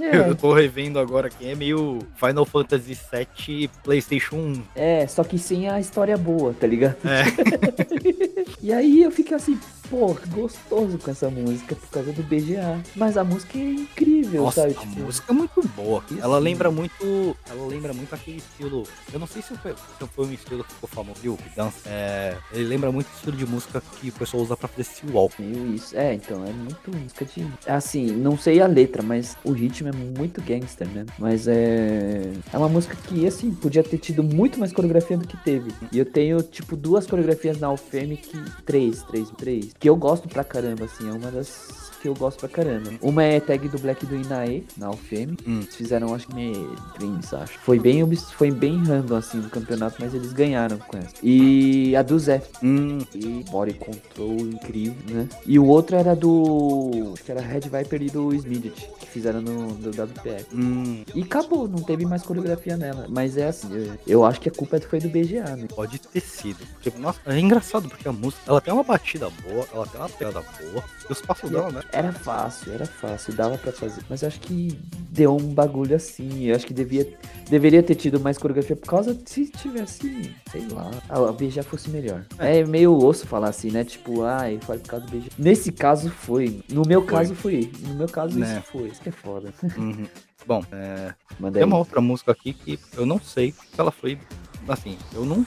[SPEAKER 4] É,
[SPEAKER 3] Eu tô revendo agora aqui, é meio Final Fantasy VII PlayStation 1.
[SPEAKER 4] é, só que sem a história boa, tá ligado?
[SPEAKER 3] É.
[SPEAKER 4] E aí eu fiquei assim, pô, gostoso com essa música por causa do BGA. Mas a música é incrível,
[SPEAKER 3] Nossa,
[SPEAKER 4] sabe?
[SPEAKER 3] a
[SPEAKER 4] Tipo,
[SPEAKER 3] música é muito boa.
[SPEAKER 4] Isso.
[SPEAKER 3] Ela lembra muito. Ela lembra muito aquele estilo. Eu não sei se foi, se foi um estilo que ficou famoso, viu? Que dança. É, ele lembra muito o estilo de música que o pessoal usa pra fazer esse walk.
[SPEAKER 4] meio isso. É, então, é muito música de. Assim, não sei a letra, mas o ritmo é muito gangster, né? Mas é. É uma música que, assim, podia ter tido muito mais coreografia do que teve. E eu tenho, tipo, duas coreografias na Alfeme que. Três, três, três. Que eu gosto pra caramba, assim. É uma das que eu gosto pra caramba. Uma é tag do Black do Inae, na UFM.
[SPEAKER 3] Hum.
[SPEAKER 4] Eles fizeram, acho que me Dreams, acho. Foi bem, foi bem random, assim, no campeonato, mas eles ganharam com essa. E a do Zé.
[SPEAKER 3] Hum,
[SPEAKER 4] E body control incrível, né? E o outro era do. Acho que era Red Viper e do Smidget, que fizeram no, no WPF.
[SPEAKER 3] hum,
[SPEAKER 4] E acabou, não teve mais coreografia nela. Mas é assim, eu, eu acho que a culpa foi do BGA, né?
[SPEAKER 3] pode ter sido. Porque, nossa, é engraçado porque a música, ela tem uma batida boa, ela tem uma pegada boa, os passos né?
[SPEAKER 4] Era fácil, era fácil, dava pra fazer. Mas eu acho que deu um bagulho assim. Eu acho que devia, deveria ter tido mais coreografia por causa de se tivesse, sei lá, a, BGA fosse melhor. É meio osso falar assim, né? Tipo, ai, foi por causa do BGA. Nesse caso foi. No meu
[SPEAKER 3] Foi.
[SPEAKER 4] caso foi. No meu caso
[SPEAKER 3] Né.
[SPEAKER 4] isso foi. Isso que é foda.
[SPEAKER 3] Uhum. Bom, é, tem uma outra música aqui que eu não sei se ela foi. Assim, eu não.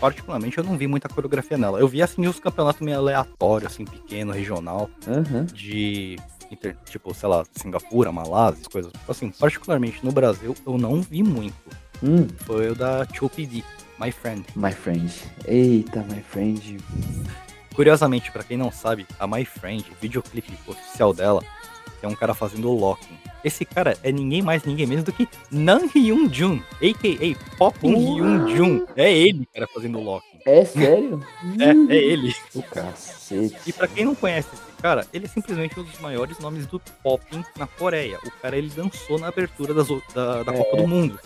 [SPEAKER 3] Particularmente, eu não vi muita coreografia nela. Eu vi, assim, os campeonatos meio aleatórios, assim, pequeno, regional,
[SPEAKER 4] Aham.
[SPEAKER 3] de. Tipo, sei lá, Singapura, Malásia, coisas. Assim, particularmente no Brasil, eu não vi muito.
[SPEAKER 4] Hum,
[SPEAKER 3] Foi o da 2PD, My Friend.
[SPEAKER 4] my friend. Eita, my friend.
[SPEAKER 3] Curiosamente, pra quem não sabe, a My Friend, o videoclipe oficial dela, é um cara fazendo locking. Esse cara é ninguém mais, ninguém menos do que Nan Hyun Jun, a.k.a. Popping
[SPEAKER 4] Uau.
[SPEAKER 3] Hyun Jun. É ele, cara, fazendo locking.
[SPEAKER 4] É sério?
[SPEAKER 3] É, é ele.
[SPEAKER 4] O cacete.
[SPEAKER 3] E pra quem não conhece esse cara, ele é simplesmente um dos maiores nomes do popping na Coreia. O cara, ele dançou na abertura das da, da Copa do Mundo.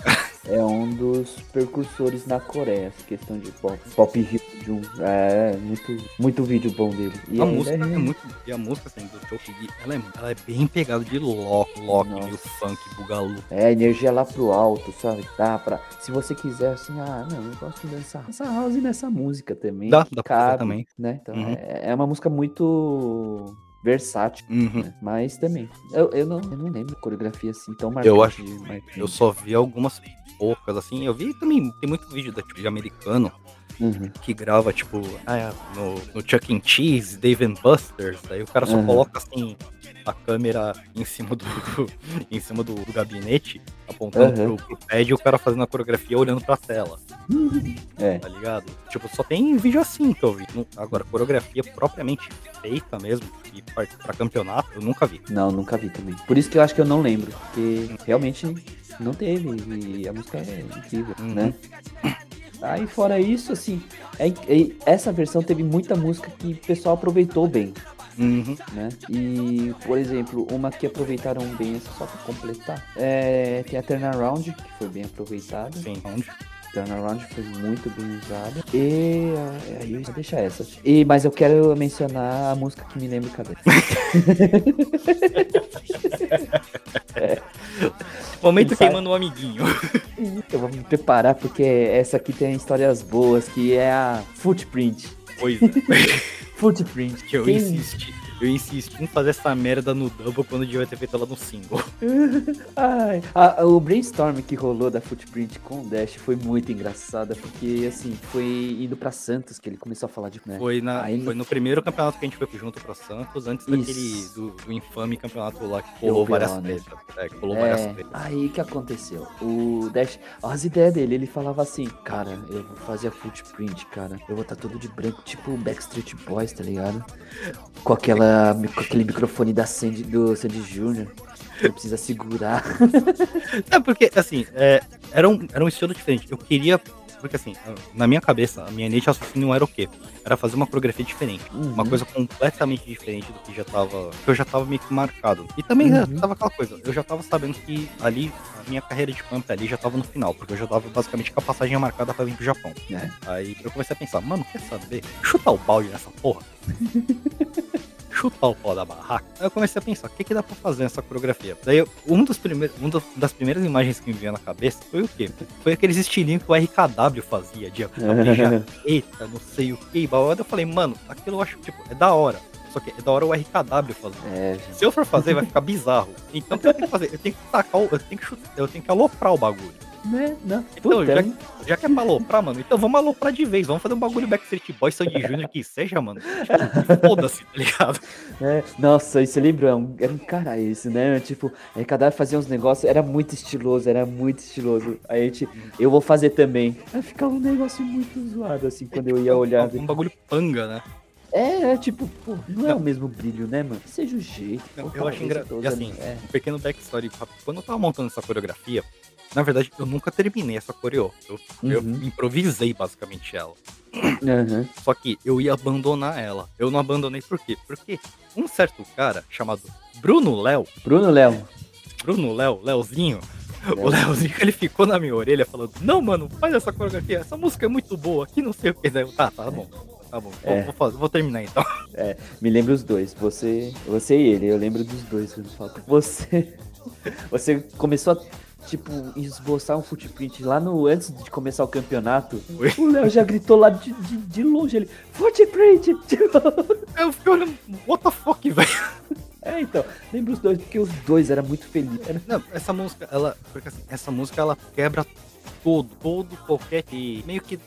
[SPEAKER 4] É um dos precursores na Coreia, essa questão de pop. Pop Hip Jun. É, muito, muito vídeo bom dele. E
[SPEAKER 3] a música é
[SPEAKER 4] é-
[SPEAKER 3] muito. E a música, assim, do Chokigi, ela é, ela é bem pegada de lock, lock, meio funk, bugalu.
[SPEAKER 4] É, energia lá pro alto, sabe? Dá pra. Se você quiser, assim, ah, não, eu gosto de dançar essa house nessa música também.
[SPEAKER 3] Dá, dá
[SPEAKER 4] cabe,
[SPEAKER 3] também.
[SPEAKER 4] Né? Então,
[SPEAKER 3] Uhum.
[SPEAKER 4] é, é uma música muito versátil.
[SPEAKER 3] Uhum.
[SPEAKER 4] né? Mas também. Eu, eu, não, eu não lembro coreografia assim tão marcante.
[SPEAKER 3] Eu acho. Eu só vi algumas poucas, assim. Eu vi também, tem muito vídeo da, tipo, de americano
[SPEAKER 4] Uhum.
[SPEAKER 3] que grava, tipo, ah, é, no, no Chuck E. Cheese, Dave and Buster's. Daí o cara só
[SPEAKER 4] Uhum.
[SPEAKER 3] coloca, assim, a câmera em cima do, em cima do, do gabinete, apontando
[SPEAKER 4] Uhum.
[SPEAKER 3] pro, pro pad e o cara fazendo a coreografia olhando pra tela,
[SPEAKER 4] É.
[SPEAKER 3] tá ligado? Tipo, só tem vídeo assim que eu vi. Agora, coreografia propriamente feita mesmo, e pra, pra campeonato, eu nunca vi.
[SPEAKER 4] Não, nunca vi também. Por isso que eu acho que eu não lembro. Porque realmente não teve. E a música é incrível,
[SPEAKER 3] Uhum.
[SPEAKER 4] né? Aí fora isso, assim, é- é- essa versão teve muita música que o pessoal aproveitou bem,
[SPEAKER 3] Uhum.
[SPEAKER 4] né? E, por exemplo, uma que aproveitaram bem, só pra completar, é, tem a Turnaround, que foi bem aproveitada.
[SPEAKER 3] Sim, onde?
[SPEAKER 4] Turnaround foi muito bem usada. E ah, aí eu vou deixar essa. E, mas eu quero mencionar a música que me lembra cadê?
[SPEAKER 3] Momento
[SPEAKER 4] Ele sabe-
[SPEAKER 3] queimando um amiguinho.
[SPEAKER 4] Eu vou me preparar porque essa aqui tem histórias boas, que é a Footprint.
[SPEAKER 3] Pois é.
[SPEAKER 4] Footprint.
[SPEAKER 3] Que eu
[SPEAKER 4] Quem-
[SPEAKER 3] insisti. Eu insisti em fazer essa merda no double quando devia ter feito ela no single.
[SPEAKER 4] Ai, a- o brainstorm que rolou da Footprint com o Dash foi muito engraçada, porque assim, foi indo pra Santos que ele começou a falar de. Né?
[SPEAKER 3] Foi, na,
[SPEAKER 4] Aí no-
[SPEAKER 3] foi no primeiro campeonato que a gente foi junto pra Santos, antes
[SPEAKER 4] Isso.
[SPEAKER 3] daquele do, do infame campeonato lá que rolou várias
[SPEAKER 4] né?
[SPEAKER 3] tretas. É, que várias
[SPEAKER 4] É,
[SPEAKER 3] tretas.
[SPEAKER 4] aí que aconteceu? O Dash, as ideias dele, ele falava assim, cara, eu vou fazer a footprint, cara. Eu vou estar todo de branco, tipo Backstreet Boys, tá ligado? Com aquela com aquele microfone da Sandy, do Sandy Jr. Ele precisa segurar.
[SPEAKER 3] É, porque, assim, é, era, um, era um estilo diferente. Eu queria. Porque, assim, na minha cabeça, a minha linha de raciocínio era o quê? Era fazer uma coreografia diferente. Uma
[SPEAKER 4] Uhum.
[SPEAKER 3] coisa completamente diferente do que já tava. Que eu já tava meio que marcado. E também já
[SPEAKER 4] Uhum.
[SPEAKER 3] tava aquela coisa. Eu já tava sabendo que ali, a minha carreira de pump ali já tava no final. Porque eu já tava basicamente com a passagem marcada pra vir pro Japão.
[SPEAKER 4] É.
[SPEAKER 3] Aí eu comecei a pensar, mano, quer saber? Chutar o balde nessa porra. Chutar o pau da barraca. Aí eu comecei a pensar, o que, que dá pra fazer nessa coreografia? Daí, eu- um dos primeiros, uma das primeiras imagens que me veio na cabeça foi o quê? Foi aqueles estilinhos que o RKW fazia, de jaqueta, não sei o que. Eu falei, mano, aquilo eu acho, tipo, é da hora. Só que é da hora o RKW fazer.
[SPEAKER 4] É,
[SPEAKER 3] Se eu for fazer, vai ficar bizarro. Então o que eu tenho que fazer? Eu tenho que tacar o, eu tenho que chutar, eu tenho que aloprar o bagulho.
[SPEAKER 4] Né? Não.
[SPEAKER 3] Então, já, já que é pra aloprar, mano, então vamos aloprar de vez. Vamos fazer um bagulho Backstreet Boys, Sandy Júnior, que seja, mano. Tipo, Foda-se, tá ligado?
[SPEAKER 4] É, nossa, isso lembra, era um, era um cara esse, né? Tipo, aí cada um fazia uns negócios, era muito estiloso, era muito estiloso. Aí a gente, eu vou fazer também. Aí ficava um negócio muito zoado, assim, quando eu ia olhar.
[SPEAKER 3] Um bagulho panga, né?
[SPEAKER 4] É, é tipo, pô, não, é o mesmo brilho, né, mano? Seja o jeito.
[SPEAKER 3] Não, eu acho engraçado. E assim,
[SPEAKER 4] é.
[SPEAKER 3] um pequeno backstory. Quando eu tava montando essa coreografia, na verdade, eu nunca terminei essa coreô. Eu, eu
[SPEAKER 4] Uhum.
[SPEAKER 3] improvisei basicamente ela.
[SPEAKER 4] Aham.
[SPEAKER 3] Só que eu ia abandonar ela. Eu não abandonei por quê? Porque um certo cara chamado Bruno Léo,
[SPEAKER 4] Bruno Léo.
[SPEAKER 3] Bruno Léo, Léozinho, o
[SPEAKER 4] Léo.
[SPEAKER 3] Léozinho, ele ficou na minha orelha falando: Não, mano, faz essa coreografia, essa música é muito boa, que não sei o que. Daí eu, tá, tá bom, tá bom, vou-
[SPEAKER 4] É.
[SPEAKER 3] vou, fazer, vou terminar então.
[SPEAKER 4] Me lembra os dois, você, você e ele, eu lembro dos dois. Você, você começou a, tipo, esboçar um footprint lá no, antes de começar o campeonato.
[SPEAKER 3] Oi?
[SPEAKER 4] O Léo já gritou lá de, de, de longe, ele, footprint!
[SPEAKER 3] Eu fiquei olhando, what the fuck, velho.
[SPEAKER 4] é, então, lembra os dois, porque os dois eram muito felizes. Era-
[SPEAKER 3] Não, essa música, ela. Porque assim, essa música ela quebra todo, todo qualquer. que- meio que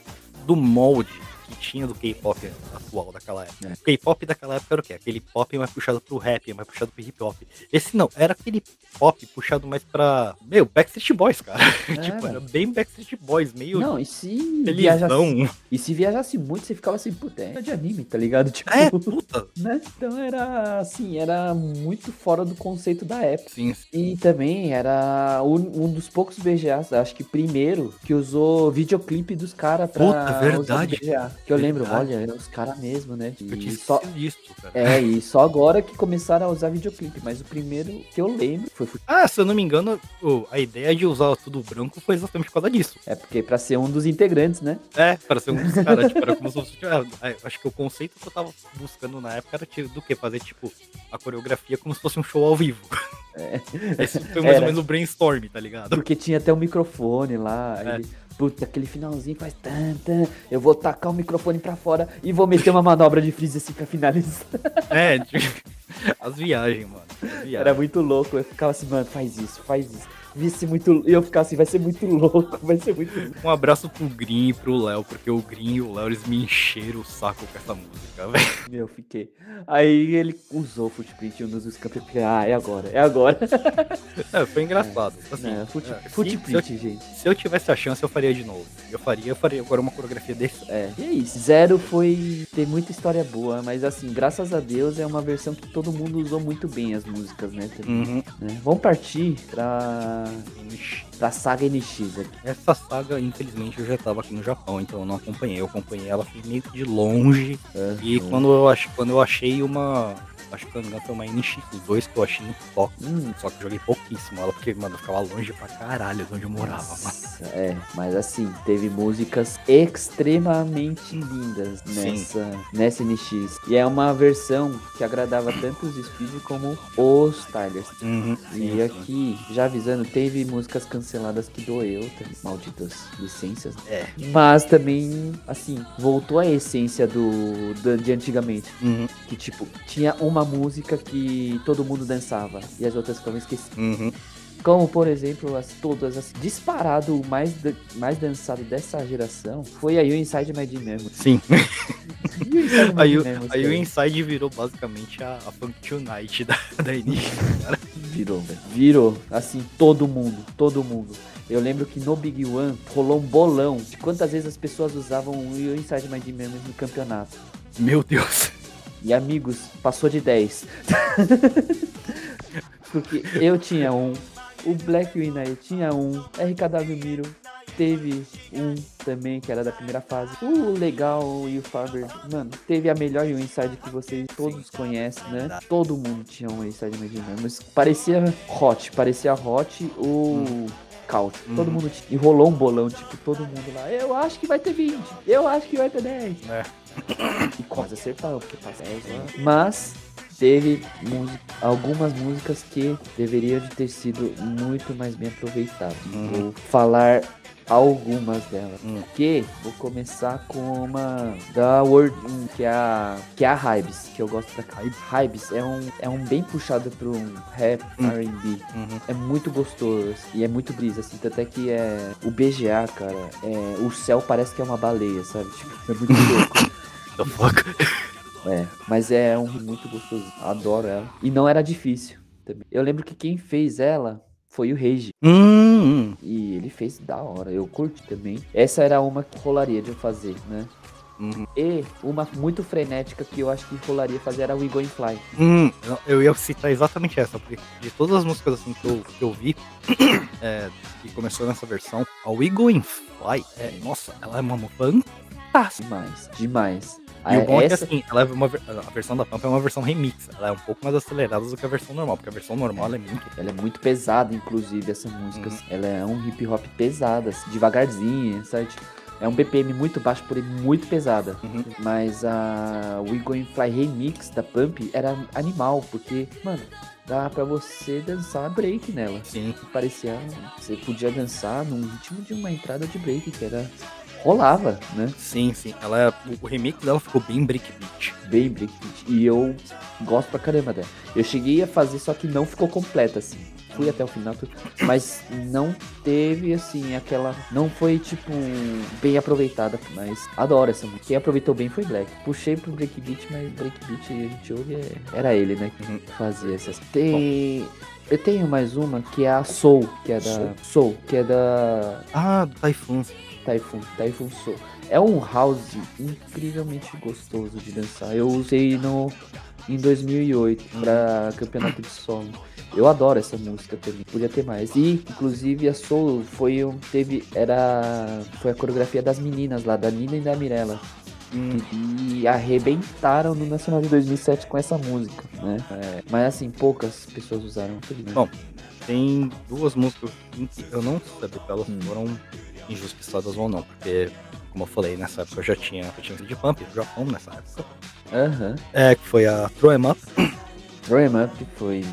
[SPEAKER 3] do molde que tinha do K-pop atual daquela época.
[SPEAKER 4] É.
[SPEAKER 3] O K-pop daquela época era o quê? Aquele pop mais puxado pro rap, mais puxado pro hip hop. Esse não, era aquele pop puxado mais pra. Meu, Backstreet Boys, cara. tipo,
[SPEAKER 4] mano.
[SPEAKER 3] era bem Backstreet Boys, meio.
[SPEAKER 4] Não, e se viajasse, e se viajasse muito, você ficava assim, puta, é de anime, tá ligado? Tipo,
[SPEAKER 3] É, puta.
[SPEAKER 4] né? Então era assim, era muito fora do conceito da época.
[SPEAKER 3] Sim,
[SPEAKER 4] E também era um, um dos poucos BGAs, acho que primeiro, que usou videoclipe dos caras pra
[SPEAKER 3] Puta, verdade.
[SPEAKER 4] BGA. Que eu lembro, olha, eram os caras mesmo, né? E só,
[SPEAKER 3] disso, cara.
[SPEAKER 4] é, e só agora que começaram a usar videoclipe, mas o primeiro que eu lembro foi
[SPEAKER 3] Ah, se eu não me engano, a ideia de usar tudo branco foi exatamente por causa disso.
[SPEAKER 4] é porque pra ser um dos integrantes, né?
[SPEAKER 3] É, para ser um dos caras, tipo, era como se fosse. ah, acho que o conceito que eu tava buscando na época era tipo, do que? Fazer, tipo, a coreografia como se fosse um show ao vivo.
[SPEAKER 4] É.
[SPEAKER 3] Esse foi mais
[SPEAKER 4] Era.
[SPEAKER 3] ou menos o brainstorm, tá ligado?
[SPEAKER 4] Porque tinha até o microfone lá.
[SPEAKER 3] É.
[SPEAKER 4] Ele, puta, aquele finalzinho faz tan, tan. Eu vou tacar o microfone pra fora e vou meter uma manobra de freeze assim pra finalizar.
[SPEAKER 3] É, tipo, as viagens, mano. As viagens.
[SPEAKER 4] Era muito louco. Eu ficava assim, mano, faz isso, faz isso. Vai ser muito. E eu ficava assim, vai ser muito louco, vai ser muito louco.
[SPEAKER 3] Um abraço pro Green e pro Léo, porque o Green e o Léo eles me encheram o saco com essa música, velho.
[SPEAKER 4] Meu, eu fiquei. Aí ele usou o footprint em um dos. Eu fiquei, ah, é agora, é agora.
[SPEAKER 3] É, foi engraçado. Assim,
[SPEAKER 4] É, foot-
[SPEAKER 3] é, se-
[SPEAKER 4] footprint, gente.
[SPEAKER 3] Se eu tivesse a chance, eu faria de novo. Eu faria, eu faria agora uma coreografia desse.
[SPEAKER 4] É, e é isso. Zero foi. Tem muita história boa, mas assim, graças a Deus é uma versão que todo mundo usou muito bem as músicas, né? também,
[SPEAKER 3] Uhum.
[SPEAKER 4] né? Vamos partir pra. Pra saga NX aqui.
[SPEAKER 3] Essa saga, infelizmente, eu já tava aqui no Japão, então eu não acompanhei. Eu acompanhei ela meio que de longe. E
[SPEAKER 4] Aham.
[SPEAKER 3] quando eu, ach, quando eu achei uma. Acho que se não me engano, foi uma NX2 que eu achei no Tóquio.
[SPEAKER 4] Hum,
[SPEAKER 3] Só que joguei pouquíssimo ela, porque, mano, eu ficava longe pra caralho de onde eu morava, mano.
[SPEAKER 4] Nossa, é, mas assim, teve músicas extremamente lindas
[SPEAKER 3] Sim.
[SPEAKER 4] nessa, nessa NX. E é uma versão que agradava tanto os Speed como os Tylers.
[SPEAKER 3] Uhum.
[SPEAKER 4] E aqui, já avisando, teve músicas canceladas que doeu, malditas licenças.
[SPEAKER 3] É.
[SPEAKER 4] Mas também, assim, voltou a essência do, do de antigamente.
[SPEAKER 3] Uhum.
[SPEAKER 4] Que, tipo, tinha uma música que todo mundo dançava e as outras ficavam esquecidas.
[SPEAKER 3] Uhum.
[SPEAKER 4] Como, por exemplo, as todas as disparado o mais, mais dançado dessa geração foi a You Inside My Dream Memory.
[SPEAKER 3] Sim.
[SPEAKER 4] You Memory,
[SPEAKER 3] aí o
[SPEAKER 4] cara.
[SPEAKER 3] Inside virou basicamente a, a Funk Tonight da, da NX, cara.
[SPEAKER 4] Virou, velho. Virou. Assim, todo mundo. Todo mundo. Eu lembro que no Big One rolou um bolão de quantas vezes as pessoas usavam o You Inside My Dream Memory no campeonato.
[SPEAKER 3] Meu Deus.
[SPEAKER 4] E amigos, passou de 10. Porque eu tinha um, o Black Winner tinha um, RKW Miro teve um também, que era da primeira fase. O Legal e o Faber, mano, teve a melhor e o Inside que vocês todos conhecem, né? Todo mundo tinha um Inside Magic Mas parecia hot, parecia hot o Couch. Todo
[SPEAKER 3] Uhum.
[SPEAKER 4] mundo tinha. E rolou um bolão, tipo, todo mundo lá. Eu acho que vai ter 20, eu acho que vai ter 10.
[SPEAKER 3] É.
[SPEAKER 4] E quase acertaram, porque passa 10 né? Mas teve música- algumas músicas que deveriam de ter sido muito mais bem aproveitadas.
[SPEAKER 3] Uhum.
[SPEAKER 4] Vou falar algumas delas.
[SPEAKER 3] Hum.
[SPEAKER 4] Que vou começar com uma da World, hum, que é a que é a Hybes, que eu gosto da Hybes é um é um bem puxado para um rap
[SPEAKER 3] Hum.
[SPEAKER 4] R&B.
[SPEAKER 3] Uhum.
[SPEAKER 4] É muito gostoso assim, e é muito brisa, assim, tanto é que é o BGA, cara, é, o céu parece que é uma baleia, sabe? Tipo, é muito louco.
[SPEAKER 3] The fuck?
[SPEAKER 4] É, mas é um muito gostoso. Adoro ela. E não era difícil. Também. Eu lembro que quem fez ela foi o Rage.
[SPEAKER 3] Hum,
[SPEAKER 4] E ele fez da hora. Eu curti também. Essa era uma que rolaria de eu fazer, né?
[SPEAKER 3] Uhum.
[SPEAKER 4] E uma muito frenética que eu acho que rolaria fazer era We Going Fly.
[SPEAKER 3] Hum, eu- ia citar exatamente essa, porque de todas as músicas assim que eu, que eu vi, é, que começou nessa versão, a We Going Fly, é, nossa, ela é uma fantástica.
[SPEAKER 4] Demais, demais.
[SPEAKER 3] E o
[SPEAKER 4] Ah,
[SPEAKER 3] bom é que
[SPEAKER 4] essa-
[SPEAKER 3] assim, ela é uma, a versão da Pampa é uma versão remix, ela é um pouco mais acelerada do que a versão normal, porque a versão normal é muito.
[SPEAKER 4] Ela é muito pesada, inclusive, essa música.
[SPEAKER 3] Uhum.
[SPEAKER 4] Ela é um hip hop pesada, assim, devagarzinha, sabe? Tipo, É um BPM muito baixo, porém muito pesada.
[SPEAKER 3] Uhum.
[SPEAKER 4] Mas a We Going Fly Remix da Pump era animal, porque, mano, dá pra você dançar break nela.
[SPEAKER 3] Sim.
[SPEAKER 4] Parecia. Você podia dançar num ritmo de uma entrada de break, que era. Rolava, né?
[SPEAKER 3] Sim, sim. Ela o- remix dela ficou bem breakbeat.
[SPEAKER 4] Bem breakbeat. E eu gosto pra caramba dela. Eu cheguei a fazer, só que não ficou completa, assim. Fui até o final, mas não teve, assim, aquela. Não foi, tipo, bem aproveitada, mas adoro essa música. Quem aproveitou bem foi Black. Puxei pro breakbeat, mas breakbeat a gente ouve, é- era ele, né? Que
[SPEAKER 3] Uhum.
[SPEAKER 4] fazia essas. Tem. Eu tenho mais uma que é a Soul, que é da.
[SPEAKER 3] Soul.
[SPEAKER 4] Soul, que é da
[SPEAKER 3] Ah, do Typhoon.
[SPEAKER 4] Typhoon, Typhoon Soul. É um house incrivelmente gostoso de dançar. Eu usei no em 2008 pra campeonato de solo. Eu adoro essa música também. Podia ter mais. E inclusive a Soul foi um teve era foi a coreografia das meninas lá, da Nina e da Mirella.
[SPEAKER 3] Hum,
[SPEAKER 4] E arrebentaram no Nacional de 2007 com essa música, né? É, mas assim, poucas pessoas usaram.
[SPEAKER 3] Bom, tem duas músicas que eu não sabia se elas
[SPEAKER 4] Hum.
[SPEAKER 3] foram injustiçadas ou não, porque, como eu falei, nessa época eu já tinha, eu tinha de Pump, do Japão nessa época.
[SPEAKER 4] Aham.
[SPEAKER 3] É, que foi a Throw 'em Up.
[SPEAKER 4] Throw 'em Up foi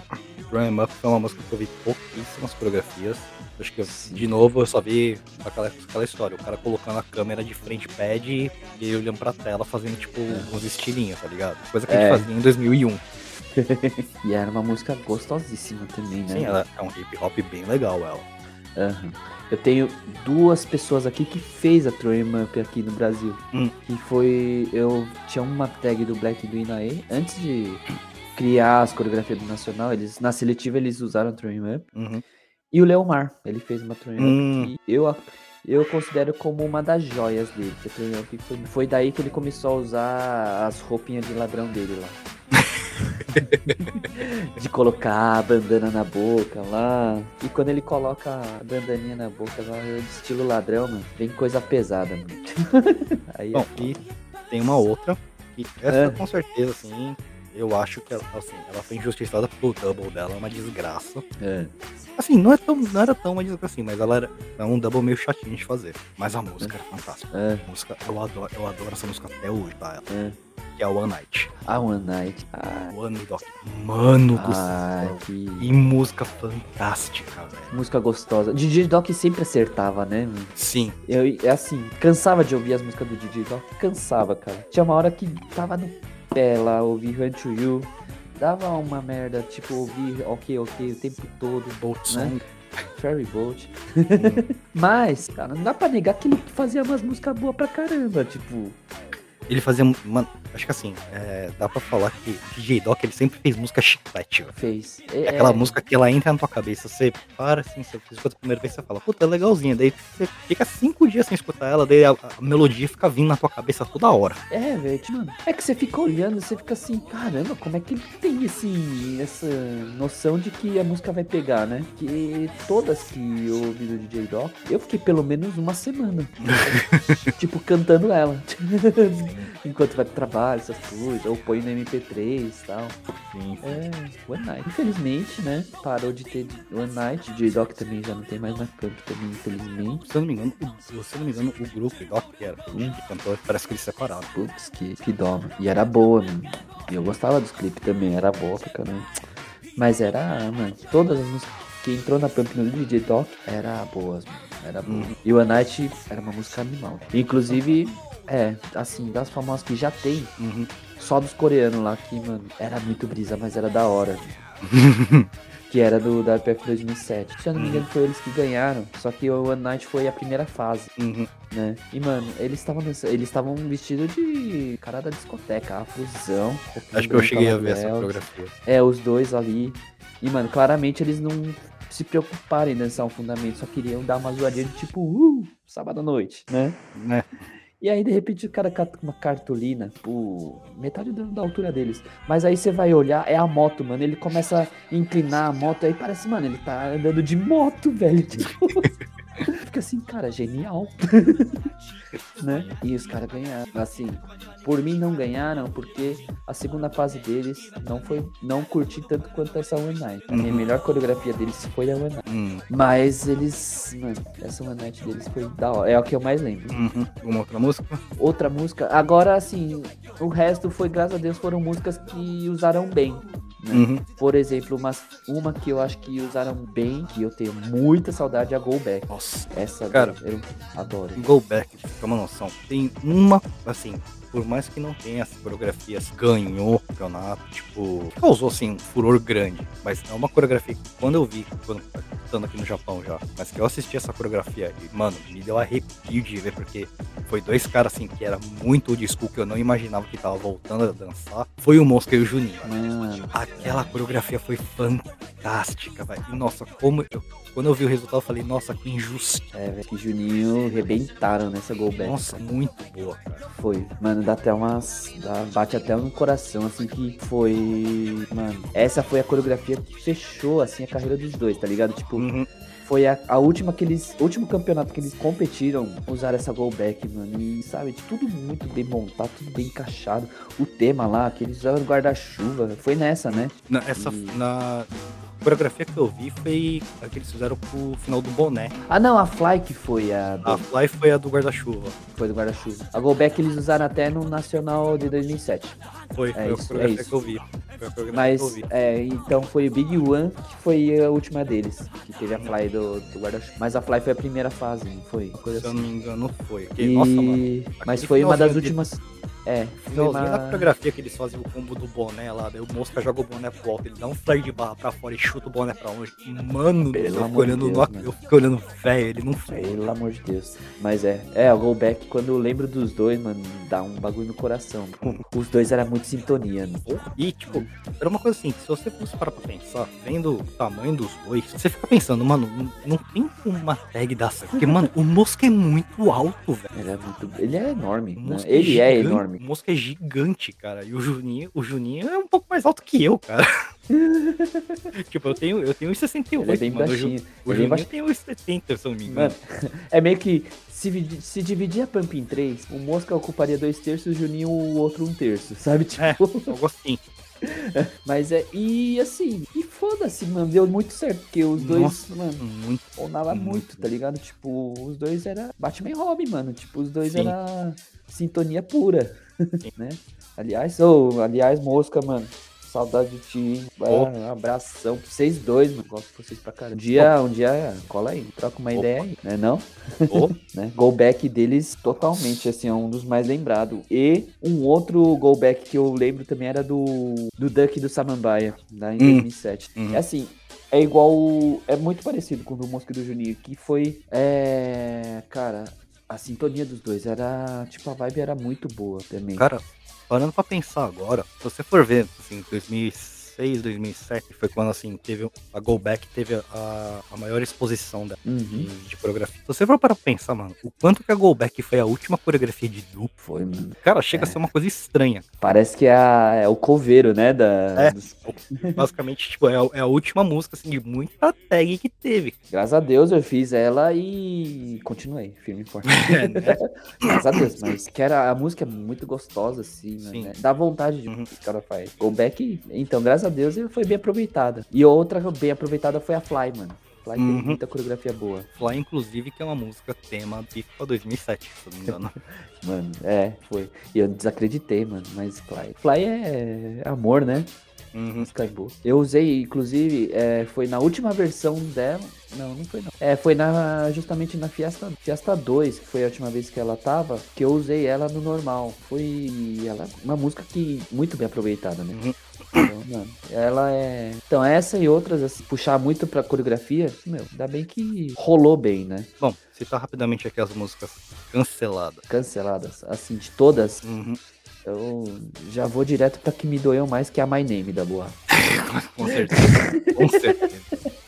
[SPEAKER 3] Throw 'em Up foi uma música que eu vi pouquíssimas coreografias. Acho que, eu- de novo, eu só vi aquela, aquela história, o cara colocando a câmera de frente pad e ele olhando pra tela fazendo, tipo, uns estilinhos, tá ligado? Coisa que a
[SPEAKER 4] É.
[SPEAKER 3] gente fazia em 2001.
[SPEAKER 4] e era uma música gostosíssima também, né?
[SPEAKER 3] Sim, ela é um hip hop bem legal, ela.
[SPEAKER 4] Aham. Eu tenho duas pessoas aqui que fez a Throw 'em Up aqui no Brasil.
[SPEAKER 3] Hum.
[SPEAKER 4] Que foi. Eu tinha uma tag do Black do Inae. Antes de criar as coreografias do Nacional, eles, na seletiva eles usaram a Throw 'em Up.
[SPEAKER 3] Uhum.
[SPEAKER 4] E o Leomar, ele fez uma Throw 'em Up.
[SPEAKER 3] Hum.
[SPEAKER 4] que eu, eu considero como uma das joias dele. a foi, foi daí que ele começou a usar as roupinhas de ladrão dele lá. de colocar a bandana na boca lá. E quando ele coloca a bandaninha na boca lá, é de estilo ladrão, mano, vem coisa pesada, mano. Aí
[SPEAKER 3] Bom,
[SPEAKER 4] é
[SPEAKER 3] e tem uma outra, que essa
[SPEAKER 4] É.
[SPEAKER 3] com certeza, assim, eu acho que ela, assim, ela foi injustiçada porque o double dela é uma desgraça.
[SPEAKER 4] É.
[SPEAKER 3] Assim, não, é tão, não era tão uma desgraça assim, mas ela era é um double meio chatinho de fazer. Mas a música era fantástica.
[SPEAKER 4] É.
[SPEAKER 3] A música, eu adoro, eu adoro essa música até hoje, tá?
[SPEAKER 4] É.
[SPEAKER 3] Que é a One Night.
[SPEAKER 4] A One Night. Ah,
[SPEAKER 3] One Dog. Mano do
[SPEAKER 4] ai,
[SPEAKER 3] céu.
[SPEAKER 4] que
[SPEAKER 3] Que música fantástica, velho.
[SPEAKER 4] música gostosa. DJ Doc sempre acertava, né? mano?
[SPEAKER 3] Sim.
[SPEAKER 4] Eu, é assim, cansava de ouvir as músicas do DJ Doc. Cansava, cara. Tinha uma hora que tava no pé lá, ouvir Run to You. Dava uma merda, tipo, ouvir ok, ok o tempo todo.
[SPEAKER 3] Bolt
[SPEAKER 4] Né?
[SPEAKER 3] Song.
[SPEAKER 4] Ferry Boat. Mas, cara, não dá pra negar que ele fazia umas músicas boas pra caramba. Tipo,
[SPEAKER 3] Ele fazia. Mano, acho que assim, é, dá pra falar que DJ Doc ele sempre fez música chiclete, velho.
[SPEAKER 4] fez.
[SPEAKER 3] É aquela música que ela entra na tua cabeça, você para assim, você escuta a primeira vez, você fala, puta, é legalzinha. Daí você fica cinco dias sem escutar ela, daí a, a melodia fica vindo na tua cabeça toda hora.
[SPEAKER 4] É, velho, tipo, mano. É que você fica olhando, você fica assim, caramba, como é que ele tem esse, essa noção de que a música vai pegar, né? Que todas que eu ouvi do DJ Doc, eu fiquei pelo menos uma semana. tipo, cantando ela. Enquanto vai pro trabalho, essas coisas, ou põe no MP3 e tal.
[SPEAKER 3] Sim.
[SPEAKER 4] É, One Night. Infelizmente, né? Parou de ter One Night. DJ Doc também já não tem mais na Pump também, infelizmente.
[SPEAKER 3] Se eu não me engano, o, se não me engano, o grupo Doc, que era
[SPEAKER 4] Hum.
[SPEAKER 3] que cantou, parece que eles separaram.
[SPEAKER 4] Putz, que, que dó. E era boa, mano. E eu gostava dos clipes também, era boa pra caramba. Mas era, mano, todas as músicas que entrou na Pump no DJ Doc era boas, mano. Era boa.
[SPEAKER 3] Hum.
[SPEAKER 4] E o Night era uma música animal. Inclusive, é, assim, das famosas que já tem,
[SPEAKER 3] Uhum.
[SPEAKER 4] só dos coreanos lá, que, mano, era muito brisa, mas era da hora. que era do da PF 2007. Se eu não me engano, foi eles que ganharam. Só que o One Night foi a primeira fase
[SPEAKER 3] Uhum.
[SPEAKER 4] né? E, mano, eles estavam eles estavam vestidos de cara da discoteca, roupinha
[SPEAKER 3] Acho que eu cheguei a ver essa coreografia.
[SPEAKER 4] É, os dois ali. E, mano, claramente eles não se preocuparam em dançar um fundamento, só queriam dar uma zoadinha de tipo, uh, sábado à noite, né?
[SPEAKER 3] Né?
[SPEAKER 4] E aí, de repente, o cara cata uma cartolina, por metade da altura deles. Mas aí você vai olhar, é a moto, mano. Ele começa a inclinar a moto, aí parece, mano, ele tá andando de moto, velho. Tipo, Fica assim, cara, genial. né? E os caras ganharam. Assim, por mim não ganharam, porque a segunda fase deles não foi. Não curti tanto quanto essa One Night. A minha
[SPEAKER 3] Uhum.
[SPEAKER 4] melhor coreografia deles foi a One Night.
[SPEAKER 3] Hum,
[SPEAKER 4] Mas eles. Mano, essa One Night deles foi da hora. É o que eu mais lembro.
[SPEAKER 3] uhum. Alguma outra música?
[SPEAKER 4] Outra música. Agora, assim, o resto foi, graças a Deus, foram músicas que usaram bem. Né?
[SPEAKER 3] Uhum.
[SPEAKER 4] Por exemplo, uma, uma que eu acho que usaram bem, que eu tenho muita saudade, é a Go Back.
[SPEAKER 3] Nossa.
[SPEAKER 4] Essa
[SPEAKER 3] Cara.
[SPEAKER 4] eu adoro.
[SPEAKER 3] Go Back, pra uma noção, tem uma, assim, por mais que não tenha as coreografias, ganhou o campeonato, tipo, causou, assim, um furor grande. Mas é uma coreografia que quando eu vi, quando estando aqui no Japão já, mas que eu assisti essa coreografia e, mano, me deu arrepio de ver, porque foi dois caras, assim, que era muito old school, que eu não imaginava que tava voltando a dançar. Foi o Mosca e o Juninho.
[SPEAKER 4] Mano,
[SPEAKER 3] Aquela coreografia foi fantástica, velho. Nossa, como eu. Quando eu vi o resultado, eu falei, nossa, que injustiça.
[SPEAKER 4] é, velho, que Juninho rebentaram nessa Go Back.
[SPEAKER 3] Nossa, muito boa, cara.
[SPEAKER 4] Foi. Mano, dá até umas. dá- bate até no coração, assim, que foi. Mano, essa foi a coreografia que fechou, assim, a carreira dos dois, tá ligado? Tipo,
[SPEAKER 3] Uhum.
[SPEAKER 4] foi a, a última que eles. O último campeonato que eles competiram, usaram essa go back, mano. E sabe, de tudo muito bem montado, tudo bem encaixado. O tema lá, que eles usaram guarda-chuva, foi nessa, né?
[SPEAKER 3] Na, essa,
[SPEAKER 4] E-
[SPEAKER 3] na coreografia que eu vi foi a que eles fizeram pro final do boné.
[SPEAKER 4] Ah não, a Fly que foi a do,
[SPEAKER 3] A Fly foi a do guarda-chuva.
[SPEAKER 4] foi do guarda-chuva. A go back eles usaram até no Nacional de 2007.
[SPEAKER 3] Foi,
[SPEAKER 4] É
[SPEAKER 3] foi
[SPEAKER 4] isso,
[SPEAKER 3] a coreografia
[SPEAKER 4] é isso.
[SPEAKER 3] que eu vi. Foi a coreografia
[SPEAKER 4] Mas,
[SPEAKER 3] que eu vi.
[SPEAKER 4] é, então foi o Big One que foi a última deles, que teve a Fly do, do guarda-chuva. Mas a Fly foi a primeira fase, não foi?
[SPEAKER 3] Se eu
[SPEAKER 4] assim.
[SPEAKER 3] não me engano, foi. Porque,
[SPEAKER 4] E...
[SPEAKER 3] Nossa, mano.
[SPEAKER 4] Mas foi uma das
[SPEAKER 3] finalzinho de-
[SPEAKER 4] últimas. É, foi
[SPEAKER 3] Finalzinho da
[SPEAKER 4] uma...
[SPEAKER 3] coreografia que eles fazem o combo do boné lá, daí o Mosca joga o boné pro alto, ele dá um flare de barra pra fora e chuta o boné pra longe. Mano,
[SPEAKER 4] Pelo
[SPEAKER 3] eu fico olhando,
[SPEAKER 4] Deus,
[SPEAKER 3] no- eu fico olhando, velho, ele não fez.
[SPEAKER 4] Pelo amor de Deus. Mas é, é, o Go Back, quando eu lembro dos dois, mano, dá um bagulho no coração. Os dois eram muito sintonia, né?
[SPEAKER 3] E, tipo, era uma coisa assim, se você fosse parar pra pensar, vendo o tamanho dos dois, você fica pensando, mano, não, não tem uma tag certo. Porque, mano, o Mosca é muito alto, velho.
[SPEAKER 4] Ele é muito. Ele é enorme.
[SPEAKER 3] O
[SPEAKER 4] né?
[SPEAKER 3] Mosca
[SPEAKER 4] Ele é enorme.
[SPEAKER 3] O Mosca é gigante, cara. E o Juninho, o Juninho é um pouco mais alto que eu, cara. tipo, eu tenho, eu tenho 1,68.
[SPEAKER 4] Ele é bem
[SPEAKER 3] mano.
[SPEAKER 4] Baixinho.
[SPEAKER 3] O
[SPEAKER 4] é
[SPEAKER 3] Juninho
[SPEAKER 4] baixinho.
[SPEAKER 3] tem 1,70, se eu não me engano.
[SPEAKER 4] Mano, é meio que. Se, se dividir a Pump em três, o Mosca ocuparia dois terços e o Juninho o outro um terço, sabe? Tipo.
[SPEAKER 3] É, algo assim.
[SPEAKER 4] Mas é. E assim. E foda-se, mano. Deu muito certo. Porque os dois,
[SPEAKER 3] Nossa.
[SPEAKER 4] mano.
[SPEAKER 3] Muito.
[SPEAKER 4] Rolava
[SPEAKER 3] Muito.
[SPEAKER 4] muito, tá ligado? Tipo, os dois era Batman e Robin, mano. Tipo, os dois
[SPEAKER 3] Sim.
[SPEAKER 4] era sintonia pura, né? Aliás, ô, aliás, mosca, mano. Saudade de ti, hein?
[SPEAKER 3] Ô.
[SPEAKER 4] Um abração pra vocês dois, mano. Gosto de vocês pra caramba. Um dia, um dia, cola aí, troca uma
[SPEAKER 3] Opa.
[SPEAKER 4] ideia aí, né? Não? Né? Go back deles totalmente, assim, é um dos mais lembrados. E um outro go back que eu lembro também era do, do Duck do Samambaia, lá em
[SPEAKER 3] Hum.
[SPEAKER 4] 2007.
[SPEAKER 3] Uhum.
[SPEAKER 4] É assim, é igual. É muito parecido com o do Mosca do Juninho, que foi. É. Cara, a sintonia dos dois era. Tipo, a vibe era muito boa também.
[SPEAKER 3] Cara, parando pra pensar agora, se você for ver, assim, 2006, 2007, foi quando, assim, teve a Go Back, teve a, a maior exposição da, de,
[SPEAKER 4] Uhum.
[SPEAKER 3] de coreografia. Se você for para pensar, mano, o quanto que a Go Back foi a última coreografia de duplo,
[SPEAKER 4] Foi, mano.
[SPEAKER 3] cara, chega a ser uma coisa estranha.
[SPEAKER 4] Parece que é, a- é o coveiro, né? Da,
[SPEAKER 3] É.
[SPEAKER 4] dos-
[SPEAKER 3] Basicamente, tipo, é a, é a última música, assim, de muita tag que teve.
[SPEAKER 4] Graças a Deus eu fiz ela e continuei, firme e forte.
[SPEAKER 3] É, né?
[SPEAKER 4] Graças a Deus, mas que era, a música é muito gostosa, assim,
[SPEAKER 3] Sim.
[SPEAKER 4] né? Dá vontade de
[SPEAKER 3] Uhum.
[SPEAKER 4] que o cara faz. Go back, então, graças a Deus, foi bem aproveitada. E outra bem aproveitada foi a Fly, mano. Fly tem
[SPEAKER 3] Uhum.
[SPEAKER 4] muita coreografia boa.
[SPEAKER 3] Fly, inclusive, que é uma música tema de FIFA 2007, se eu não me engano.
[SPEAKER 4] Mano, é, foi. E eu desacreditei, mano, mas Fly. Fly é amor, né?
[SPEAKER 3] Uhum.
[SPEAKER 4] Música é boa. Eu usei, inclusive, é, foi na última versão dela. Não, não foi não. É, foi na, justamente na Fiesta, Fiesta 2, que foi a última vez que ela tava, que eu usei ela no normal. Foi ela, uma música que muito bem aproveitada, né?
[SPEAKER 3] Uhum.
[SPEAKER 4] Então, mano, ela é. Então, essa e outras, assim, puxar muito pra coreografia, meu, ainda bem que rolou bem, né?
[SPEAKER 3] Bom, citar rapidamente aqui as músicas canceladas.
[SPEAKER 4] Canceladas, assim, de todas,
[SPEAKER 3] Uhum.
[SPEAKER 4] eu já vou direto pra que me doeu mais, que é a My Name da boa.
[SPEAKER 3] Com certeza. Com certeza.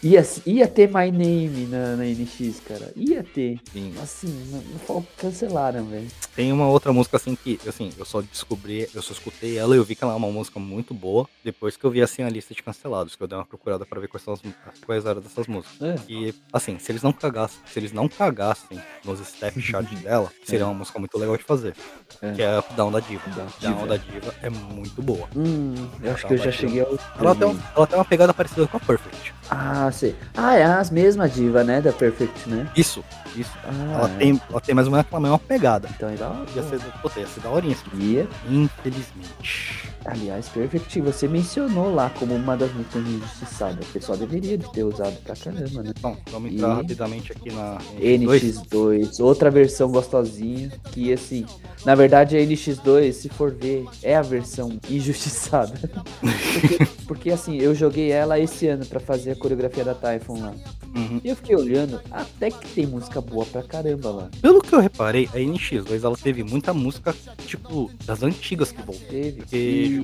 [SPEAKER 4] Ia, ia ter My Name na, na NX, cara. Ia ter.
[SPEAKER 3] Sim.
[SPEAKER 4] Assim, não, não cancelaram, velho.
[SPEAKER 3] Tem uma outra música assim que, assim, eu só descobri, eu só escutei ela e eu vi que ela é uma música muito boa depois que eu vi assim a lista de cancelados, que eu dei uma procurada pra ver quais são as, quais eram dessas músicas.
[SPEAKER 4] É.
[SPEAKER 3] E assim, se eles não cagassem, se eles não cagassem nos step chart dela, seria uma música muito legal de fazer.
[SPEAKER 4] É.
[SPEAKER 3] Que é Down da Diva. Down
[SPEAKER 4] Diva.
[SPEAKER 3] da Diva é muito boa.
[SPEAKER 4] Hum, eu acho que eu já cheguei ao.
[SPEAKER 3] Ela tem, ela tem uma pegada parecida com a Perfect.
[SPEAKER 4] Ah, sei. Ah, é as mesmas diva, né? Da Perfect, né?
[SPEAKER 3] Isso, isso.
[SPEAKER 4] Ah,
[SPEAKER 3] ela,
[SPEAKER 4] é.
[SPEAKER 3] tem, ela tem mais ou menos aquela mesma pegada.
[SPEAKER 4] Então é da hora.
[SPEAKER 3] Ia ser, puta, ia ser daorinha isso.
[SPEAKER 4] Ia.
[SPEAKER 3] Infelizmente.
[SPEAKER 4] Aliás, Perfect, você mencionou lá como uma das músicas injustiçadas. O pessoal deveria de ter usado pra caramba, né?
[SPEAKER 3] Bom, vamos entrar
[SPEAKER 4] E-
[SPEAKER 3] rapidamente aqui na NX2.
[SPEAKER 4] NX2, outra versão gostosinha, que assim, na verdade a NX2, se for ver, é a versão injustiçada. porque, porque, assim, eu joguei ela esse ano pra fazer a coreografia da Typhon lá.
[SPEAKER 3] Uhum.
[SPEAKER 4] E eu fiquei olhando, até que tem música boa pra caramba lá.
[SPEAKER 3] Pelo que eu reparei, a NX2 ela teve muita música, tipo, das antigas que voltou.
[SPEAKER 4] Teve.
[SPEAKER 3] Porque,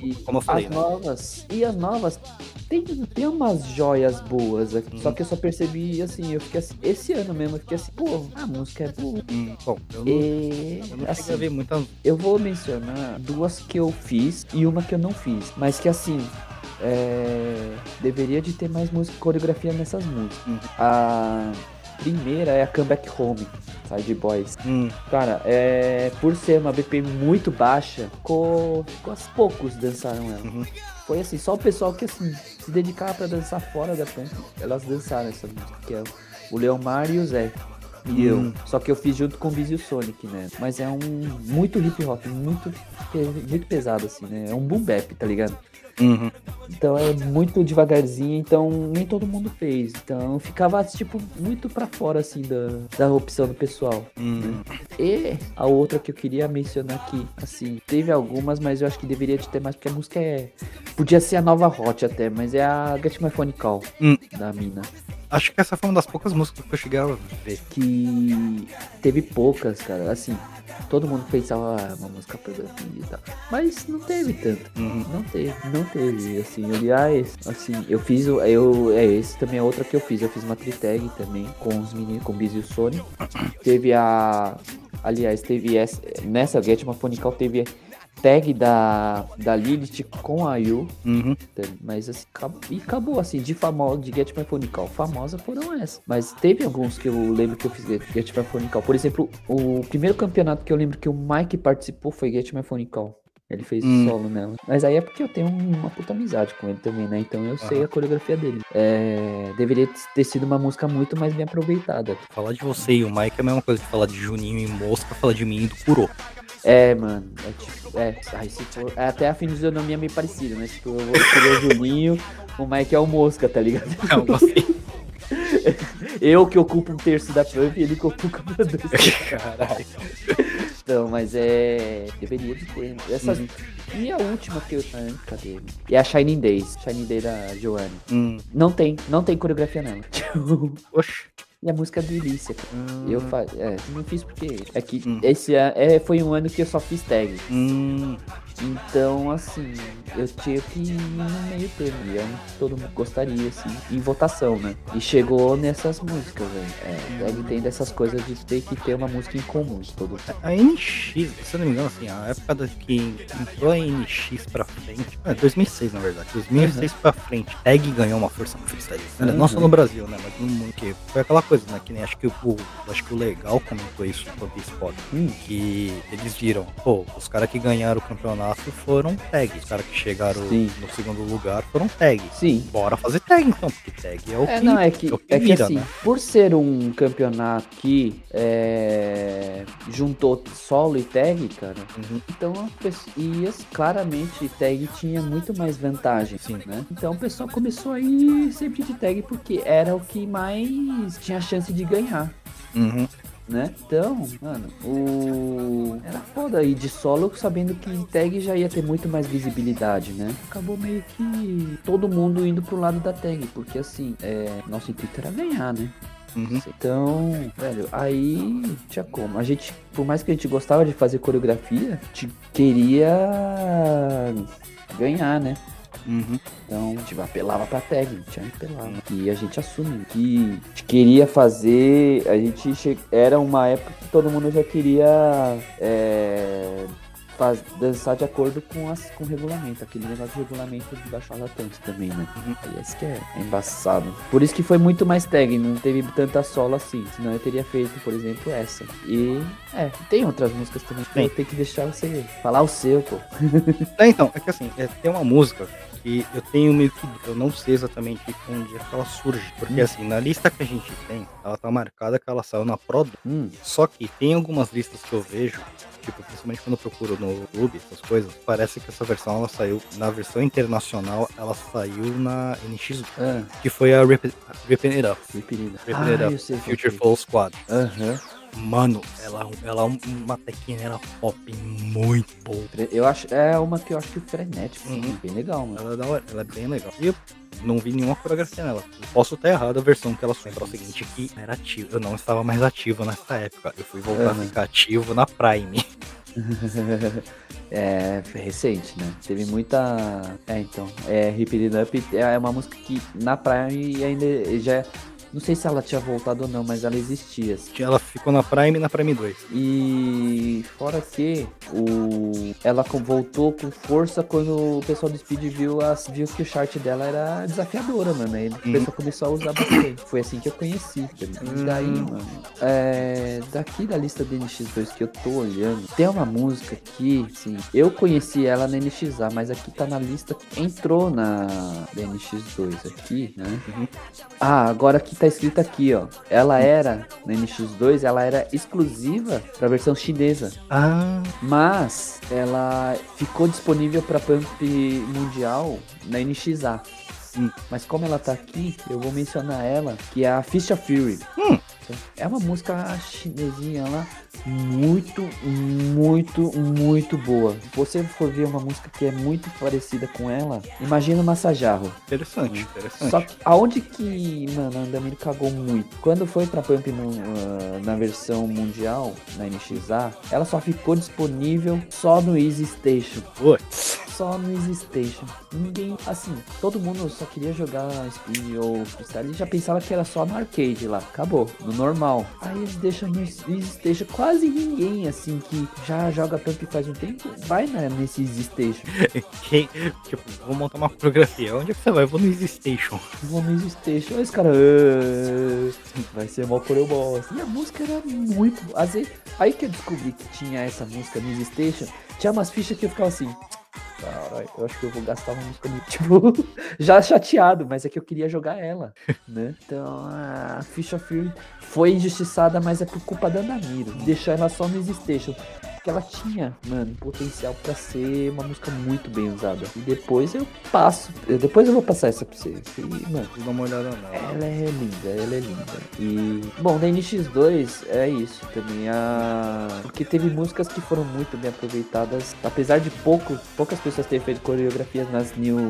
[SPEAKER 4] E
[SPEAKER 3] como eu falei,
[SPEAKER 4] as
[SPEAKER 3] né?
[SPEAKER 4] novas. E as novas. Tem, tem umas joias boas aqui.
[SPEAKER 3] Uhum.
[SPEAKER 4] Só que eu só percebi assim, eu fiquei assim. Esse ano mesmo, eu fiquei assim, pô, a música é boa.
[SPEAKER 3] Hum, bom, eu não,
[SPEAKER 4] E,
[SPEAKER 3] eu não
[SPEAKER 4] assim,
[SPEAKER 3] ver muita.
[SPEAKER 4] Eu vou mencionar duas que eu fiz e uma que eu não fiz. Mas que assim. é, Deveria de ter mais música, coreografia nessas músicas.
[SPEAKER 3] Uhum.
[SPEAKER 4] A primeira é a Comeback Home, Side Boys.
[SPEAKER 3] Hum,
[SPEAKER 4] Cara, é, por ser uma BPM muito baixa, ficou, ficou aos poucos dançaram ela.
[SPEAKER 3] Uhum.
[SPEAKER 4] Foi assim, só o pessoal que assim, se dedicava pra dançar fora da pump, elas dançaram essa música, que é o Leomar e o Zé. E eu.
[SPEAKER 3] Hum.
[SPEAKER 4] Só que eu fiz junto com o e o Sonic, né? Mas é um muito hip hop, muito, muito pesado, assim, né? É um boom bap, tá ligado?
[SPEAKER 3] Uhum.
[SPEAKER 4] Então é muito devagarzinho, então nem todo mundo fez. Então ficava, tipo, muito pra fora, assim, da, da opção do pessoal.
[SPEAKER 3] Hum,
[SPEAKER 4] E a outra que eu queria mencionar aqui, assim, teve algumas, mas eu acho que deveria de ter mais, porque a música é. Podia ser a nova Hot até, mas é a Get My Phone Call
[SPEAKER 3] Hum.
[SPEAKER 4] da mina.
[SPEAKER 3] Acho que essa foi uma das poucas músicas que eu cheguei a ver.
[SPEAKER 4] Que teve poucas, cara. Assim, todo mundo pensava, ah, uma música progressiva e tal. Mas não teve tanto.
[SPEAKER 3] Uhum.
[SPEAKER 4] Não teve, não teve. Assim, aliás, assim, eu fiz o. Eu, é, esse também é outra que eu fiz. Eu fiz uma tritag também com os meninos, com o Biz e o Sony. Teve a. Aliás, teve essa. Nessa Get Call teve tag da, da Lilith com a Yu.
[SPEAKER 3] Uhum.
[SPEAKER 4] Mas assim, acabou, e acabou assim, de famosa, de Get My Phone Call. Famosa foram essas. Mas teve alguns que eu lembro que eu fiz Get, My Phone Call. Por exemplo, o primeiro campeonato que eu lembro que o Mike participou foi Get My Phone Call. Ele fez
[SPEAKER 3] Hum.
[SPEAKER 4] solo nela. Mas aí é porque eu tenho uma puta amizade com ele também, né? Então eu sei
[SPEAKER 3] Aham.
[SPEAKER 4] a coreografia dele. É, deveria ter sido uma música muito mais bem aproveitada.
[SPEAKER 3] Falar de você e o Mike é a mesma coisa de falar de Juninho e Mosca, falar de mim e do Kuro.
[SPEAKER 4] É, mano. É tipo. É, aí se for. é, até a fisionomia é meio parecida, né? Tipo, eu vou escolher o Juninho, o Mike é o Mosca, tá ligado?
[SPEAKER 3] Não, gostei.
[SPEAKER 4] Eu que ocupo um terço da pump e ele que ocupa dois.
[SPEAKER 3] Caralho.
[SPEAKER 4] Então, mas é. Deveria de ter. Essas...
[SPEAKER 3] Uhum.
[SPEAKER 4] E a última que eu. Ah, cadê? É a Shining Days. Shining Day da Joanne.
[SPEAKER 3] Hum.
[SPEAKER 4] Não tem, não tem coreografia nela.
[SPEAKER 3] Oxe.
[SPEAKER 4] E a música é do Ilícia. Eu
[SPEAKER 3] Hum.
[SPEAKER 4] fa... é, não fiz porque. É que
[SPEAKER 3] Hum.
[SPEAKER 4] esse ano é, foi um ano que eu só fiz tag.
[SPEAKER 3] Hum.
[SPEAKER 4] Então, assim, eu tinha que ir no meio termo. E é todo mundo gostaria, assim, em votação, né? E chegou nessas músicas, velho. É, tag tem dessas coisas de ter que ter uma música em comum. Todo...
[SPEAKER 3] A NX, se eu não me engano, assim, a época da que entrou a NX pra frente. É, 2006 na verdade. 2006 pra frente. Tag ganhou uma força no freestyle. né? Não só
[SPEAKER 4] Uhum.
[SPEAKER 3] no Brasil, né? Mas no mundo. Que foi aquela coisa, né? Que nem acho que o, acho que o legal comentou isso no Spot.
[SPEAKER 4] Hum.
[SPEAKER 3] Que eles viram, pô, os caras que ganharam o campeonato foram tag. Os caras que chegaram
[SPEAKER 4] Sim.
[SPEAKER 3] no segundo lugar foram tag.
[SPEAKER 4] Sim.
[SPEAKER 3] Bora fazer tag então, porque tag é o
[SPEAKER 4] É,
[SPEAKER 3] que.
[SPEAKER 4] não, é que,
[SPEAKER 3] é o que
[SPEAKER 4] é que
[SPEAKER 3] vira,
[SPEAKER 4] assim,
[SPEAKER 3] né?
[SPEAKER 4] por ser um campeonato que é, juntou solo e tag, cara,
[SPEAKER 3] Uhum.
[SPEAKER 4] então a pesso- e assim, claramente tag tinha muito mais vantagem,
[SPEAKER 3] Sim.
[SPEAKER 4] né? Então o pessoal começou a ir sempre de tag porque era o que mais tinha chance de ganhar.
[SPEAKER 3] Uhum.
[SPEAKER 4] Né? Então, mano, o. Era foda ir de solo sabendo que tag já ia ter muito mais visibilidade, né? Acabou meio que todo mundo indo pro lado da tag, porque assim, é... nosso intuito era ganhar, né?
[SPEAKER 3] Uhum.
[SPEAKER 4] Então, velho, aí tinha como. A gente, por mais que a gente gostava de fazer coreografia, a gente queria ganhar, né?
[SPEAKER 3] Uhum.
[SPEAKER 4] Então, a gente apelava pra tag, a gente apelava. E a gente assume que a gente queria fazer. A gente che... era uma época que todo mundo já queria é, faz, dançar de acordo com, as, com o regulamento. Aquele negócio de regulamento de baixar latente também, né?
[SPEAKER 3] Uhum.
[SPEAKER 4] Aí esse que é, é embaçado. Por isso que foi muito mais tag, não teve tanta solo assim. Senão eu teria feito, por exemplo, essa. E é, tem outras músicas também.
[SPEAKER 3] Tem.
[SPEAKER 4] Eu tenho que deixar você falar o seu, pô.
[SPEAKER 3] É, então, é que assim, é, tem uma música que eu tenho meio que. Eu não sei exatamente onde é que ela surge. Porque
[SPEAKER 4] Hum.
[SPEAKER 3] assim, na lista que a gente tem, ela tá marcada que ela saiu na Pro 2.
[SPEAKER 4] Hum,
[SPEAKER 3] Só que tem algumas listas que eu vejo, tipo, principalmente quando eu procuro no YouTube, essas coisas, parece que essa versão ela saiu, na versão internacional, ela saiu na NX,
[SPEAKER 4] ah,
[SPEAKER 3] que foi a Rip, Ripping It Up.
[SPEAKER 4] Repetirida.
[SPEAKER 3] Ripping It
[SPEAKER 4] Ah,
[SPEAKER 3] Up,
[SPEAKER 4] qual
[SPEAKER 3] Future
[SPEAKER 4] é.
[SPEAKER 3] Fall Squad.
[SPEAKER 4] Aham.
[SPEAKER 3] Mano, ela, ela é uma tequinera pop muito boa.
[SPEAKER 4] Eu acho, é uma que eu acho que o frenético,
[SPEAKER 3] Uhum.
[SPEAKER 4] bem legal, mano.
[SPEAKER 3] Ela é, da hora, ela é bem legal. E eu não vi nenhuma coreografia nela. Posso estar errado a versão que ela lembra o seguinte, que era ativo. Eu não estava mais ativo nessa época. Eu fui voltar
[SPEAKER 4] Uhum.
[SPEAKER 3] a ficar ativo na Prime.
[SPEAKER 4] é recente, né? Teve muita. É, então. É, Hip It Up é uma música que na Prime ainda já. Não sei se ela tinha voltado ou não, mas ela existia.
[SPEAKER 3] Ela ficou na Prime e na Prime 2.
[SPEAKER 4] E fora que o ela voltou com força quando o pessoal do Speed viu, as, viu que o chart dela era desafiadora, mano. Aí o
[SPEAKER 3] Uhum.
[SPEAKER 4] pessoal começou a usar bastante. Foi assim que eu conheci. tá? E daí,
[SPEAKER 3] Hum.
[SPEAKER 4] mano, é, daqui da lista do NX2 que eu tô olhando, tem uma música que, sim, eu conheci ela na NXA, mas aqui tá na lista, entrou na da NX2 aqui, né?
[SPEAKER 3] Uhum.
[SPEAKER 4] Ah, agora que tá escrito aqui, ó. Ela era, na NX2, ela era exclusiva pra versão chinesa.
[SPEAKER 3] Ah,
[SPEAKER 4] Mas ela ficou disponível pra Pump Mundial na NXA.
[SPEAKER 3] Hum.
[SPEAKER 4] Mas como ela tá aqui, eu vou mencionar ela, que é a Fist of Fury.
[SPEAKER 3] Hum.
[SPEAKER 4] É uma música chinesinha lá, muito, muito, muito boa. Se você for ver uma música que é muito parecida com ela, imagina o Massajarro.
[SPEAKER 3] interessante, interessante.
[SPEAKER 4] Só que aonde que, mano, a Andamiro cagou muito? Quando foi pra Pump no, ah, na versão mundial, na NXA, ela só ficou disponível só no Easy Station.
[SPEAKER 3] Putz.
[SPEAKER 4] Só no Easy Station. Ninguém, assim, todo mundo só queria jogar Speed ou Freestyle e já pensava que era só no arcade lá. Acabou, no normal. Aí eles deixam no Easy Station. Quase ninguém, assim, que já joga Pump faz um tempo, vai na, nesse Easy Station.
[SPEAKER 3] Quem, tipo, vou montar uma coreografia. Onde é que você vai? Eu vou no Easy Station.
[SPEAKER 4] Vou no Easy Station. Aí esse cara. "Ah, Vai ser por eu bosta. E a música era muito. Às vezes, aí que eu descobri que tinha essa música no Easy Station, tinha umas fichas que eu ficava assim. Caralho, eu acho que eu vou gastar uma música no tipo, já chateado, mas é que eu queria jogar ela, né? Então a Ficha Fury foi injustiçada, mas é por culpa da Namiro. Deixar ela só no Easy Station. Porque ela tinha, mano, potencial pra ser uma música muito bem usada. E depois eu passo. Depois eu vou passar essa pra vocês. E, mano,
[SPEAKER 3] dar uma olhada nela.
[SPEAKER 4] ela é linda, ela é linda. E, bom, da NX2 é isso também. A... Porque teve músicas que foram muito bem aproveitadas. Apesar de pouco, poucas pessoas terem feito coreografias nas New.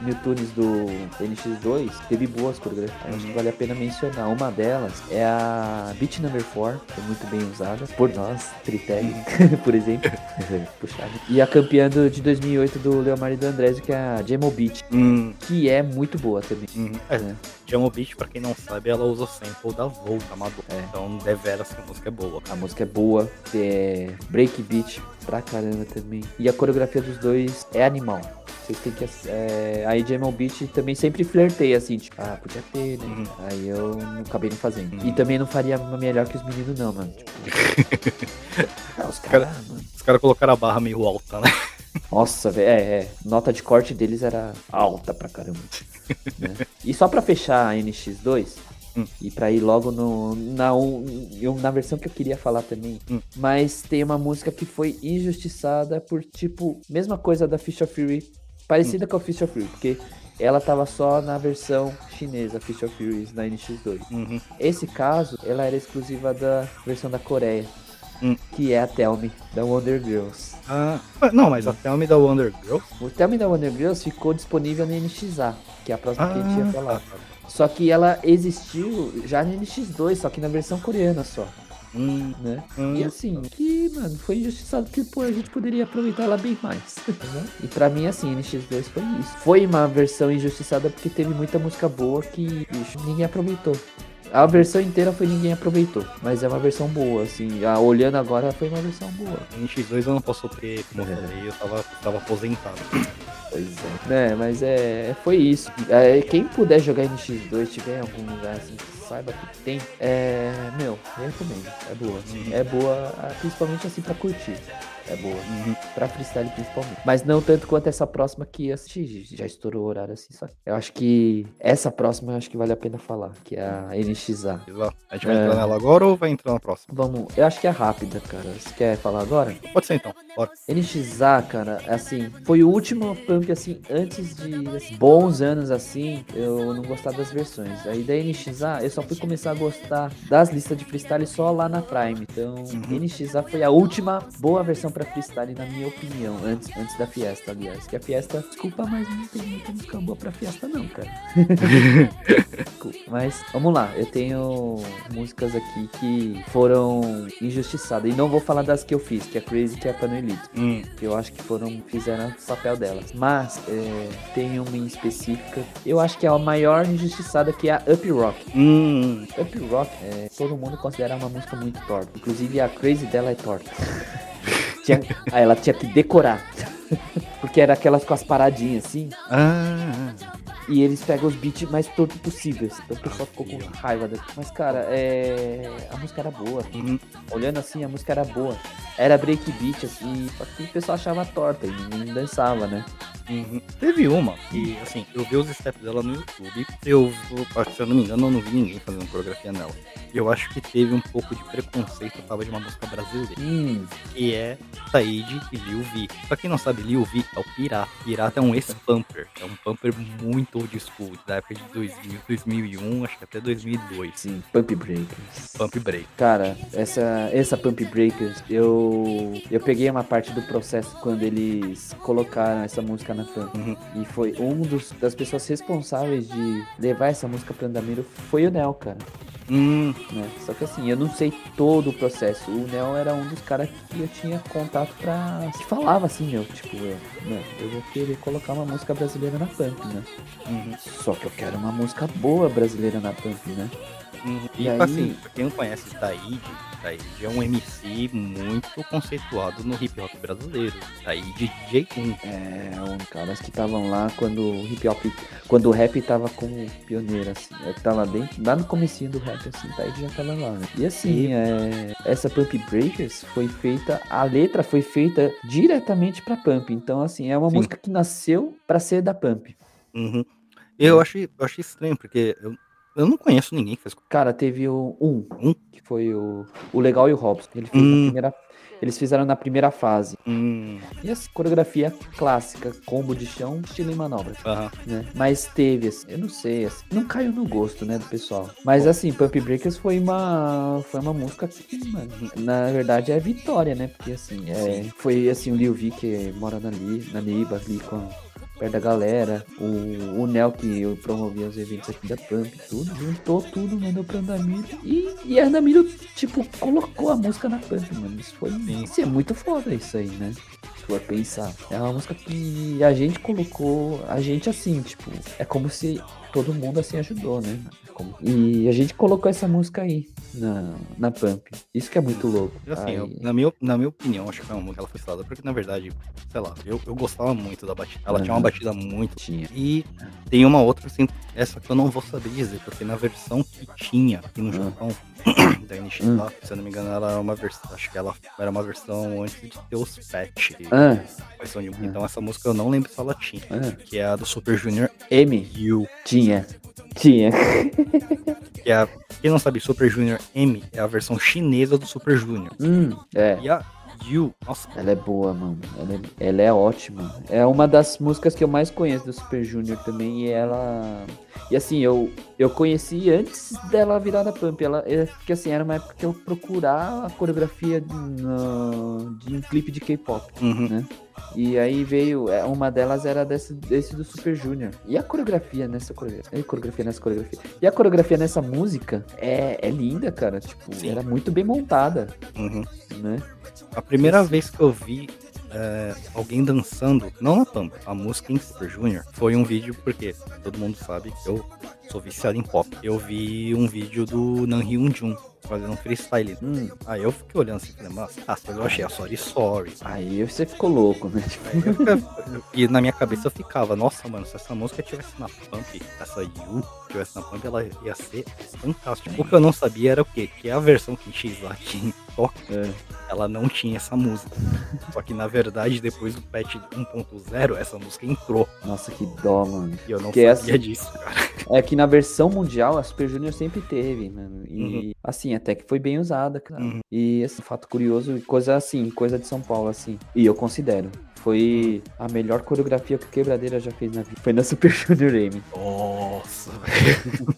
[SPEAKER 4] New Tunes do NX2 teve boas coreografias, acho que vale a pena mencionar. Uma delas é a Beat Number 4, que é muito bem usada por nós, Triteg, por exemplo. Puxado. E a campeã do- de 2008 do Leomar e do Andrés, que é a Jamo Beat,
[SPEAKER 3] Hum,
[SPEAKER 4] que é muito boa também.
[SPEAKER 3] uhum. É,
[SPEAKER 4] né?
[SPEAKER 3] Jamo Beat, pra quem não sabe, ela usa sample da Volta Amador.
[SPEAKER 4] É.
[SPEAKER 3] Então, deveras que a música é boa.
[SPEAKER 4] A música é boa, é break beat pra caramba também. E a coreografia dos dois é animal. Vocês têm que. É, aí Jamal Beat também sempre flertei assim, tipo, ah, podia ter, né?
[SPEAKER 3] Uhum.
[SPEAKER 4] Aí eu não acabei não fazendo.
[SPEAKER 3] Uhum.
[SPEAKER 4] E também não faria melhor que os meninos, não, mano. Tipo, ah, os caras, mano.
[SPEAKER 3] Os caras colocaram a barra meio alta, né?
[SPEAKER 4] Nossa, velho, é, é. Nota de corte deles era alta pra caramba. né? E só pra fechar a NX2,
[SPEAKER 3] Hum.
[SPEAKER 4] e pra ir logo no, na, na versão que eu queria falar também,
[SPEAKER 3] Hum.
[SPEAKER 4] mas tem uma música que foi injustiçada por, tipo, mesma coisa da Fish of Fury, parecida
[SPEAKER 3] Hum.
[SPEAKER 4] com a Fish of Fury, porque ela tava só na versão chinesa, Fish of Fury, na NX2.
[SPEAKER 3] Uhum.
[SPEAKER 4] Esse caso, ela era exclusiva da versão da Coreia,
[SPEAKER 3] Hum.
[SPEAKER 4] que é a Tell Me, da Wonder Girls.
[SPEAKER 3] Ah, não, mas o me da Wonder Girl.
[SPEAKER 4] O Tell Me da Wonder Girls ficou disponível na NXA, que é a próxima que a gente ia falar.
[SPEAKER 3] tá.
[SPEAKER 4] Só que ela existiu já na NX2, só que na versão coreana só.
[SPEAKER 3] Hum,
[SPEAKER 4] né?
[SPEAKER 3] hum.
[SPEAKER 4] E assim, que, mano, foi injustiçado que pô, a gente poderia aproveitar ela bem mais. e pra mim, assim, NX2 foi isso. Foi uma versão injustiçada porque teve muita música boa que, bicho, ninguém aproveitou. A versão inteira foi ninguém aproveitou, mas é uma versão boa, assim. ah, olhando agora, foi uma versão boa.
[SPEAKER 3] NX2 eu não posso ter, como eu
[SPEAKER 4] É.
[SPEAKER 3] falei, eu tava, tava aposentado.
[SPEAKER 4] Pois é. É, mas é, foi isso. É, quem puder jogar NX2, tiver em algum lugar assim, que saiba que tem, é. Meu, eu recomendo. É boa. É boa, principalmente assim pra curtir. É boa. Pra freestyle principalmente. Mas não tanto quanto essa próxima que assisti. Já estourou o horário assim, só. Eu acho que essa próxima eu acho que vale a pena falar, que é a NXA.
[SPEAKER 3] A gente vai
[SPEAKER 4] É.
[SPEAKER 3] entrar nela agora ou vai entrar na próxima?
[SPEAKER 4] Vamos, eu acho que é rápida, cara. Você quer falar agora?
[SPEAKER 3] Pode ser então, bora.
[SPEAKER 4] NXA, cara, assim, foi o último pump, assim, antes de assim, bons anos, assim, eu não gostava das versões. Aí da NXA, eu só fui começar a gostar das listas de freestyle só lá na Prime. Então,
[SPEAKER 3] Uhum.
[SPEAKER 4] NXA foi a última boa versão pra freestyle, na minha opinião, antes, antes da Fiesta, aliás. Que a Fiesta, desculpa, mas não tem muita música boa pra Fiesta, não, cara. Mas, vamos lá, eu tenho músicas aqui que foram injustiçadas. E não vou falar das que eu fiz, que é Crazy, que é Pano Elite
[SPEAKER 3] Hum,
[SPEAKER 4] que eu acho que foram fizeram o papel delas. Mas é, tem uma em específica, eu acho que é a maior injustiçada que é a Up Rock.
[SPEAKER 3] hum,
[SPEAKER 4] Up Rock, é, todo mundo considera uma música muito torta. Inclusive a Crazy dela é torta. tinha, aí ela tinha que decorar. Porque era aquelas com as paradinhas assim,
[SPEAKER 3] ah,
[SPEAKER 4] e eles pegam os beats mais tortos possíveis. Então o pessoal ficou com raiva daqui. Mas, cara, é... a música era boa.
[SPEAKER 3] hum,
[SPEAKER 4] Olhando assim, a música era boa. Era breakbeat, assim, só que o pessoal achava torta e ninguém dançava, né?
[SPEAKER 3] Uhum. Teve uma que, assim, eu vi os steps dela no YouTube, eu, se eu não me engano, eu não vi ninguém fazendo coreografia nela. Eu acho que teve um pouco de preconceito, tava de uma música brasileira.
[SPEAKER 4] Hum,
[SPEAKER 3] que é Taíde e Lil V. Pra quem não sabe, Lil V é o Pirata. Pirata é um ex-pumper. É um pumper muito old school, da época de 2000, 2001, acho que até 2002.
[SPEAKER 4] sim, Pump Breakers.
[SPEAKER 3] Pump Break.
[SPEAKER 4] Cara, essa, essa Pump Breakers, eu, eu peguei uma parte do processo quando eles colocaram essa música na Pump.
[SPEAKER 3] Uhum.
[SPEAKER 4] E foi um dos, das pessoas responsáveis de levar essa música pro andamento foi o Nel, cara.
[SPEAKER 3] Hum,
[SPEAKER 4] né? Só que assim, eu não sei todo o processo. O Nel era um dos caras que eu tinha contato pra. que falava assim, meu, tipo, eu, né, eu vou querer colocar uma música brasileira na Pump, né?
[SPEAKER 3] uhum,
[SPEAKER 4] Só que eu quero uma música boa brasileira na Pump, né?
[SPEAKER 3] Uhum. E,
[SPEAKER 4] E aí-
[SPEAKER 3] assim, pra quem não conhece Taíde, Taíde é um MC muito conceituado no hip hop brasileiro. Taíde DJ 1.
[SPEAKER 4] É, um caras que estavam lá quando o hip hop, quando o rap tava como pioneiro, assim. Eu tava bem, lá no comecinho do rap, assim, tá, ele já tava lá, né? E assim, é, essa Pump Breakers foi feita, a letra foi feita diretamente pra Pump. Então, assim, é uma
[SPEAKER 3] Sim.
[SPEAKER 4] música que nasceu pra ser da Pump.
[SPEAKER 3] Uhum. Eu achei, eu achei estranho, porque eu, eu não conheço ninguém que fez.
[SPEAKER 4] Cara, teve um,
[SPEAKER 3] Um?
[SPEAKER 4] que foi o, o Legal e o Robson. Ele fez
[SPEAKER 3] Hum.
[SPEAKER 4] primeira, eles fizeram na primeira fase.
[SPEAKER 3] Hum,
[SPEAKER 4] E essa coreografia clássica, combo de chão, estilo em manobra. né? Mas teve, assim, eu não sei, assim, não caiu no gosto, né, do pessoal. Mas assim, Pump Breakers foi uma foi uma música que, mano, na verdade é vitória, né? Porque assim, é, foi assim, o Lil V que mora na, Li, na Niba, ali com perto da galera, o, o Nel que eu promovia os eventos aqui da Pump tudo, juntou tudo, mandou pra Andamiro e, e a Andamiro, tipo, colocou a música na Pump, mano. Isso foi
[SPEAKER 3] Sim.
[SPEAKER 4] isso é muito foda isso aí, né? Se for pensar. É uma música que a gente colocou, a gente assim, tipo, é como se todo mundo assim ajudou, né? Como- E a gente colocou essa música aí na, na Pump. Isso que é muito louco.
[SPEAKER 3] Assim, eu- na, minha, na minha opinião, acho que foi uma música que ela foi falada, porque na verdade, sei lá, eu, eu gostava muito da batida. Ela tinha uma
[SPEAKER 4] Uhum.
[SPEAKER 3] batida muito.
[SPEAKER 4] tinha.
[SPEAKER 3] E tem uma outra, assim, essa que eu não vou saber dizer, porque na versão que tinha aqui no
[SPEAKER 4] Hum.
[SPEAKER 3] Japão, da NX
[SPEAKER 4] Hum.
[SPEAKER 3] lá, se eu não me engano, ela era uma versão. Acho que ela era uma versão antes de ter os patch.
[SPEAKER 4] Ah,
[SPEAKER 3] Então essa música eu não lembro se ela tinha.
[SPEAKER 4] ah.
[SPEAKER 3] Que é a do Super Junior
[SPEAKER 4] M,
[SPEAKER 3] U.
[SPEAKER 4] tinha. Tinha.
[SPEAKER 3] Que é a, quem não sabe, Super Junior M é a versão chinesa do Super Junior.
[SPEAKER 4] Hum, é.
[SPEAKER 3] E a U, nossa,
[SPEAKER 4] Ela é boa, mano. Ela é, ela é ótima. É uma das músicas que eu mais conheço do Super Junior também. E ela. E assim, eu, eu conheci antes dela virar da Pump. Ela, é, porque assim, era uma época que eu procurava a coreografia no, de um clipe de K-pop.
[SPEAKER 3] uhum.
[SPEAKER 4] né? E aí veio, é, uma delas era desse, desse do Super Junior. E a coreografia nessa coreografia, coreografia nessa coreografia. E a coreografia nessa música é, é linda, cara. Tipo,
[SPEAKER 3] Sim.
[SPEAKER 4] era muito bem montada,
[SPEAKER 3] Uhum.
[SPEAKER 4] né?
[SPEAKER 3] A primeira vez que eu vi é, alguém dançando, não na Pampa, a música em Super Junior, foi um vídeo, porque todo mundo sabe que eu sou viciado em pop. Eu vi um vídeo do Nan Hyun Jun fazendo um freestyle.
[SPEAKER 4] Hum,
[SPEAKER 3] Aí eu fiquei olhando assim, falei, nossa, ah, eu achei a Sorry Sorry.
[SPEAKER 4] aí você ficou louco, né? Tipo,
[SPEAKER 3] e na minha cabeça eu ficava, nossa, mano, se essa música tivesse na Pump, essa Yu tivesse na Pump, ela ia ser fantástica. O que eu não sabia era o quê? Que a versão que X lá tinha em Tóquio,
[SPEAKER 4] É.
[SPEAKER 3] ela não tinha essa música. Só que na verdade, depois do patch 1.0, essa música entrou.
[SPEAKER 4] nossa, que dó, mano.
[SPEAKER 3] E eu não
[SPEAKER 4] Que
[SPEAKER 3] sabia
[SPEAKER 4] essa-
[SPEAKER 3] disso, cara.
[SPEAKER 4] É que na versão mundial a Super Junior sempre teve, mano. E
[SPEAKER 3] Uhum.
[SPEAKER 4] Assim, até que foi bem usada, cara.
[SPEAKER 3] Uhum.
[SPEAKER 4] E esse fato curioso, coisa assim, coisa de São Paulo, assim. E eu considero. Foi a melhor coreografia que o Quebradeira já fez na vida. Foi na Super Junior M.
[SPEAKER 3] Nossa, velho.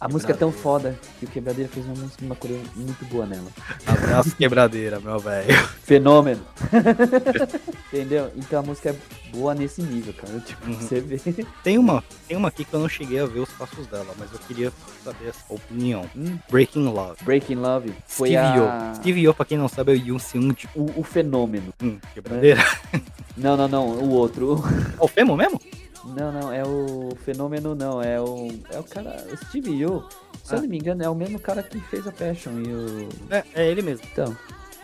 [SPEAKER 4] A música é tão foda que o Quebradeira fez uma, música- uma coreografia muito boa nela.
[SPEAKER 3] Abraço quebradeira, meu velho.
[SPEAKER 4] Fenômeno. Entendeu? Então a música é boa nesse nível, cara. Tipo,
[SPEAKER 3] Uhum.
[SPEAKER 4] você vê.
[SPEAKER 3] Tem uma, tem uma aqui que eu não cheguei a ver os passos dela, mas eu queria saber a sua opinião.
[SPEAKER 4] Hum,
[SPEAKER 3] Breaking Love.
[SPEAKER 4] Breaking Love foi
[SPEAKER 3] Steve
[SPEAKER 4] a...
[SPEAKER 3] Yo. Steve Yo, pra quem não sabe, é o Yoon Seung de
[SPEAKER 4] O, o fenômeno.
[SPEAKER 3] hum, quebradeira.
[SPEAKER 4] Não, não, não. O outro.
[SPEAKER 3] É o Femo mesmo?
[SPEAKER 4] Não, não, é o fenômeno não, é o é o cara, o Steve Yu. Se eu
[SPEAKER 3] Ah.
[SPEAKER 4] não me engano, é o mesmo cara que fez a Passion e o
[SPEAKER 3] É, é ele mesmo.
[SPEAKER 4] então,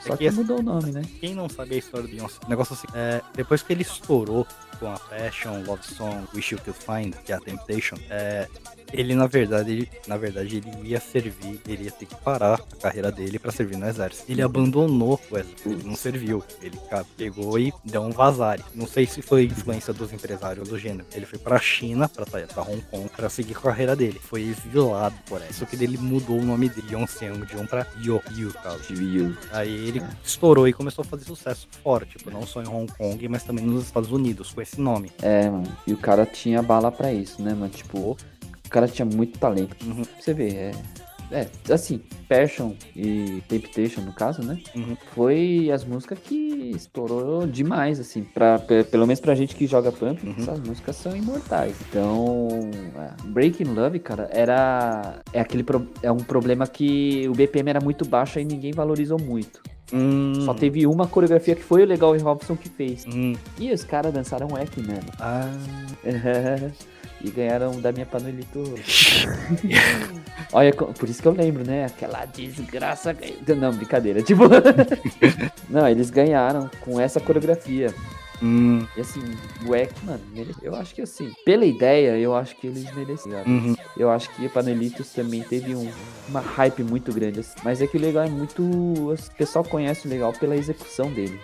[SPEAKER 4] só
[SPEAKER 3] É que
[SPEAKER 4] que mudou o nome, né?
[SPEAKER 3] Quem não sabe a história do Beyoncé, o negócio assim, é, depois que ele estourou com a Passion, Love Song, Wish You Could Find, que é a Temptation, é, ele na verdade, ele, na verdade ele ia servir, ele ia ter que parar a carreira dele pra servir no exército. Ele abandonou o exército, ele não serviu, ele pegou e deu um vazare. Não sei se foi influência dos empresários do gênero. Ele foi pra China, pra, pra Hong Kong, pra seguir com a carreira dele. Foi exilado por essa. Só que ele mudou o nome dele, Beyoncé de um pra Yo, Yu, caso.
[SPEAKER 4] Steve Yu.
[SPEAKER 3] Ele estourou e começou a fazer sucesso fora, tipo, não só em Hong Kong, mas também nos Estados Unidos, com esse nome.
[SPEAKER 4] É, mano. E o cara tinha bala pra isso, né, mano? Tipo, o cara tinha muito talento.
[SPEAKER 3] Uhum.
[SPEAKER 4] Você vê, é é, assim, Passion e Temptation, no caso, né?
[SPEAKER 3] Uhum.
[SPEAKER 4] Foi as músicas que estourou demais, assim. Pra, pe- pelo menos pra gente que joga Pump,
[SPEAKER 3] Uhum.
[SPEAKER 4] essas músicas são imortais. Então, é, Breaking Love, cara, era. É aquele pro- é um problema que o BPM era muito baixo e ninguém valorizou muito.
[SPEAKER 3] Hum,
[SPEAKER 4] Só teve uma coreografia que foi o Legal e Robson que fez.
[SPEAKER 3] hum,
[SPEAKER 4] E os caras dançaram wack mesmo.
[SPEAKER 3] ah,
[SPEAKER 4] e ganharam da minha panelito. Olha, por isso que eu lembro, né? Aquela desgraça. Não, brincadeira. Tipo. Não, eles ganharam com essa coreografia.
[SPEAKER 3] hum,
[SPEAKER 4] E assim, o Eck, mano, eu acho que assim, pela ideia, eu acho que eles mereciam.
[SPEAKER 3] uhum.
[SPEAKER 4] Eu acho que a Panelitos também teve um- uma hype muito grande. assim. Mas é que o legal é muito. O pessoal conhece o legal pela execução dele,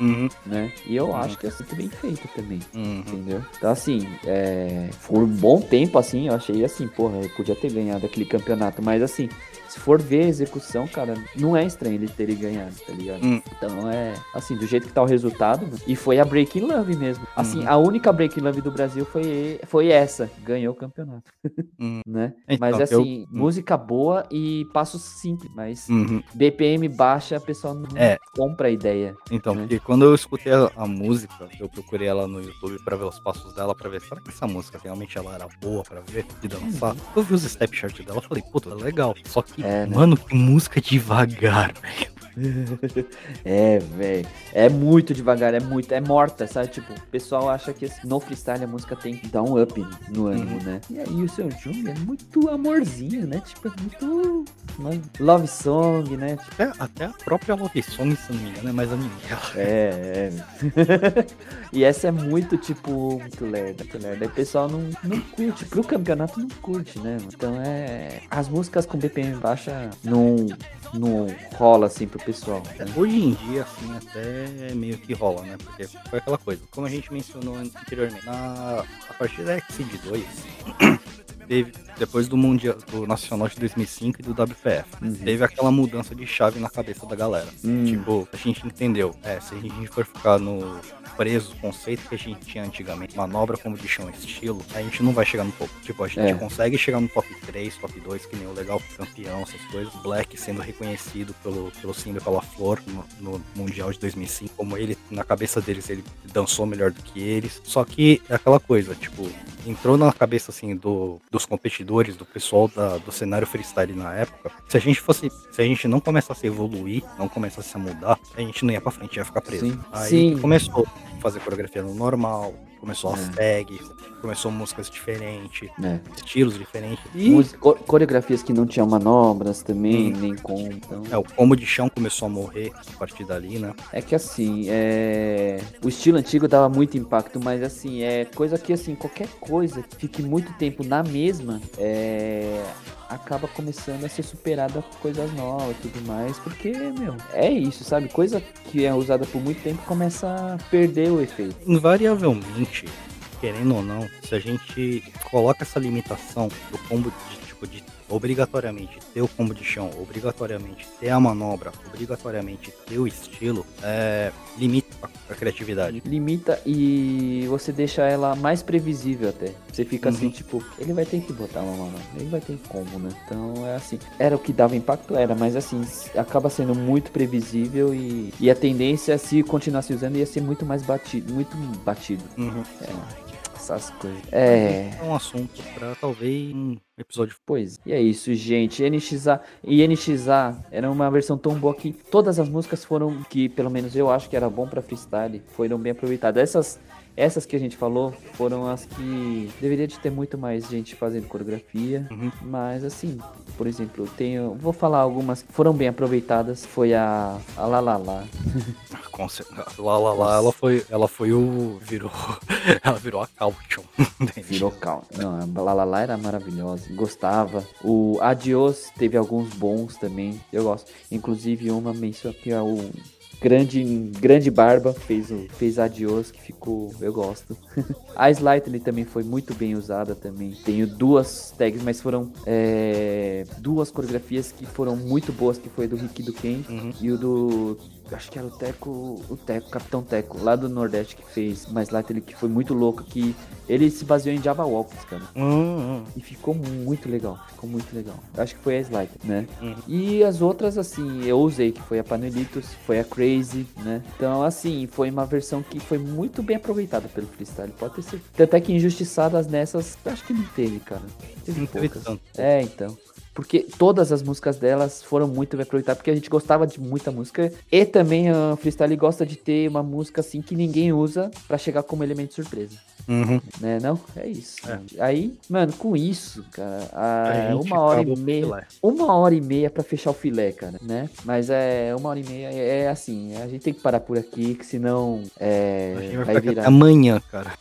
[SPEAKER 3] Uhum,
[SPEAKER 4] né? E eu acho que é muito bem feito também.
[SPEAKER 3] uhum.
[SPEAKER 4] Entendeu? Então, assim, é, por um bom tempo, assim, eu achei assim, porra, eu podia ter ganhado aquele campeonato, mas assim, se for ver a execução, cara, não é estranho ele terem ganhado, tá ligado?
[SPEAKER 3] Hum.
[SPEAKER 4] Então é, assim, do jeito que tá o resultado, mano, e foi a Breaking Love mesmo. Assim,
[SPEAKER 3] Uhum.
[SPEAKER 4] a única Breaking Love do Brasil foi, foi essa, ganhou o campeonato,
[SPEAKER 3] Uhum.
[SPEAKER 4] né?
[SPEAKER 3] Então,
[SPEAKER 4] mas
[SPEAKER 3] eu-
[SPEAKER 4] assim, música boa e passos simples, mas
[SPEAKER 3] Uhum.
[SPEAKER 4] BPM baixa, a pessoa não
[SPEAKER 3] É.
[SPEAKER 4] compra a ideia.
[SPEAKER 3] Então,
[SPEAKER 4] Né?
[SPEAKER 3] porque quando eu escutei a, a música, eu procurei ela no YouTube pra ver os passos dela, pra ver, será que essa música realmente ela era boa pra ver e dançar? Eu vi os step chart dela, falei, puta, legal. Só que,
[SPEAKER 4] É, né?
[SPEAKER 3] mano, que música devagar, velho.
[SPEAKER 4] É, velho. É muito devagar, é muito. É morta, sabe? Tipo, o pessoal acha que no freestyle a música tem que dar um up no ânimo, né? E aí o seu Jung é muito amorzinho, né? Tipo, é muito. love song, né? Tipo,
[SPEAKER 3] Até, até a própria Love Song, se não me engano, é mais animada.
[SPEAKER 4] é, é. e essa é muito, tipo, muito lerda, muito lerda. Aí o pessoal não, não curte. Pro campeonato não curte, né? Então é. As músicas com BPM baixa não. Não rola assim pro pessoal. Né?
[SPEAKER 3] Hoje em dia, assim, até meio que rola, né? Porque foi aquela coisa, como a gente mencionou anteriormente, na, a partir da XCD2, teve, depois do Mundial, do Nacional de 2005 e do WPF,
[SPEAKER 4] Uhum.
[SPEAKER 3] teve aquela mudança de chave na cabeça da galera.
[SPEAKER 4] Hum.
[SPEAKER 3] Tipo, a gente entendeu, é, se a gente for ficar no, preso o conceito que a gente tinha antigamente, manobra como de chão estilo, a gente não vai chegar no topo. Tipo, a gente
[SPEAKER 4] É.
[SPEAKER 3] consegue chegar no top 3, top 2, que nem o legal campeão, essas coisas. Black sendo reconhecido pelo, pelo Simba e pela Flor no, no Mundial de 2005, como ele, na cabeça deles, ele dançou melhor do que eles. Só que é aquela coisa, tipo, entrou na cabeça assim do, dos competidores, do pessoal da- do cenário freestyle na época. Se a gente fosse, se a gente não começasse a evoluir, não começasse a mudar, a gente não ia pra frente, ia ficar preso.
[SPEAKER 4] Sim.
[SPEAKER 3] Aí
[SPEAKER 4] Sim.
[SPEAKER 3] começou fazer coreografia no normal, começou as
[SPEAKER 4] É.
[SPEAKER 3] tags, começou músicas diferentes,
[SPEAKER 4] É.
[SPEAKER 3] estilos diferentes. E
[SPEAKER 4] Música- co- coreografias que não tinham manobras também,
[SPEAKER 3] Hum.
[SPEAKER 4] nem com. Então,
[SPEAKER 3] é, o combo de chão começou a morrer a partir dali, né?
[SPEAKER 4] é que assim, é... o estilo antigo dava muito impacto, mas assim, é coisa que assim, qualquer coisa que fique muito tempo na mesma, é... acaba começando a ser superada por coisas novas e tudo mais, porque, meu, é isso, sabe? Coisa que é usada por muito tempo começa a perder o efeito.
[SPEAKER 3] Invariavelmente, querendo ou não, se a gente coloca essa limitação do combo de tipo de obrigatoriamente ter o combo de chão, obrigatoriamente ter a manobra, obrigatoriamente ter o estilo, é, limita a, a criatividade.
[SPEAKER 4] Limita e você deixa ela mais previsível até. Você fica assim,
[SPEAKER 3] Uhum.
[SPEAKER 4] tipo, ele vai ter que botar uma mão, ele vai ter como, né? Então é assim. Era o que dava impacto, era, mas assim, acaba sendo muito previsível e, e a tendência, se continuasse usando, ia ser muito mais batido, muito batido.
[SPEAKER 3] Uhum.
[SPEAKER 4] Essas coisas. É.
[SPEAKER 3] É um assunto para talvez um episódio.
[SPEAKER 4] Pois, e é isso, gente. NXA e NXA era uma versão tão boa que todas as músicas foram, que pelo menos eu acho que era bom pra freestyle, foram bem aproveitadas. Essas, essas que a gente falou foram as que deveria de ter muito mais gente fazendo coreografia,
[SPEAKER 3] Uhum.
[SPEAKER 4] mas assim, por exemplo, eu tenho, vou falar algumas que foram bem aproveitadas. Foi a, a La La La.
[SPEAKER 3] Com cer- Lá, lá, lá, ela foi, ela foi o virou, ela virou a caution.
[SPEAKER 4] Virou calma. Não, a La La La era maravilhosa. Gostava. O Adios teve alguns bons também. Eu gosto. Inclusive uma menção que é o grande grande barba fez o fez Adios que ficou eu gosto. a Slightly também foi muito bem usada também. Tenho duas tags, mas foram é, duas coreografias que foram muito boas, que foi do Rick e do Ken
[SPEAKER 3] Uhum.
[SPEAKER 4] e o do acho que era o Teco, o Teco, Capitão Teco, lá do Nordeste que fez, mas lá ele que foi muito louco que ele se baseou em Java Walks, cara.
[SPEAKER 3] Hum, hum.
[SPEAKER 4] E ficou muito legal, ficou muito legal. Acho que foi a Slide, né?
[SPEAKER 3] Uhum.
[SPEAKER 4] E as outras, assim, eu usei, que foi a Panelitos, foi a Crazy, né? Então, assim, foi uma versão que foi muito bem aproveitada pelo freestyle, pode ter certeza. Tanto é que injustiçadas nessas, acho que não teve, cara. Teve
[SPEAKER 3] Não teve
[SPEAKER 4] poucas.
[SPEAKER 3] tanto.
[SPEAKER 4] É, então. Porque todas as músicas delas foram muito bem aproveitadas, porque a gente gostava de muita música. E também a freestyle gosta de ter uma música assim que ninguém usa pra chegar como elemento surpresa.
[SPEAKER 3] Uhum.
[SPEAKER 4] Né, não? É isso.
[SPEAKER 3] É.
[SPEAKER 4] Aí, mano, com isso, cara,
[SPEAKER 3] A
[SPEAKER 4] a- uma hora e meia. Uma hora e meia pra fechar o filé, cara, né? Mas é uma hora e meia é, é assim, a gente tem que parar por aqui, que senão é,
[SPEAKER 3] A gente vai
[SPEAKER 4] vai virar.
[SPEAKER 3] amanhã, cara.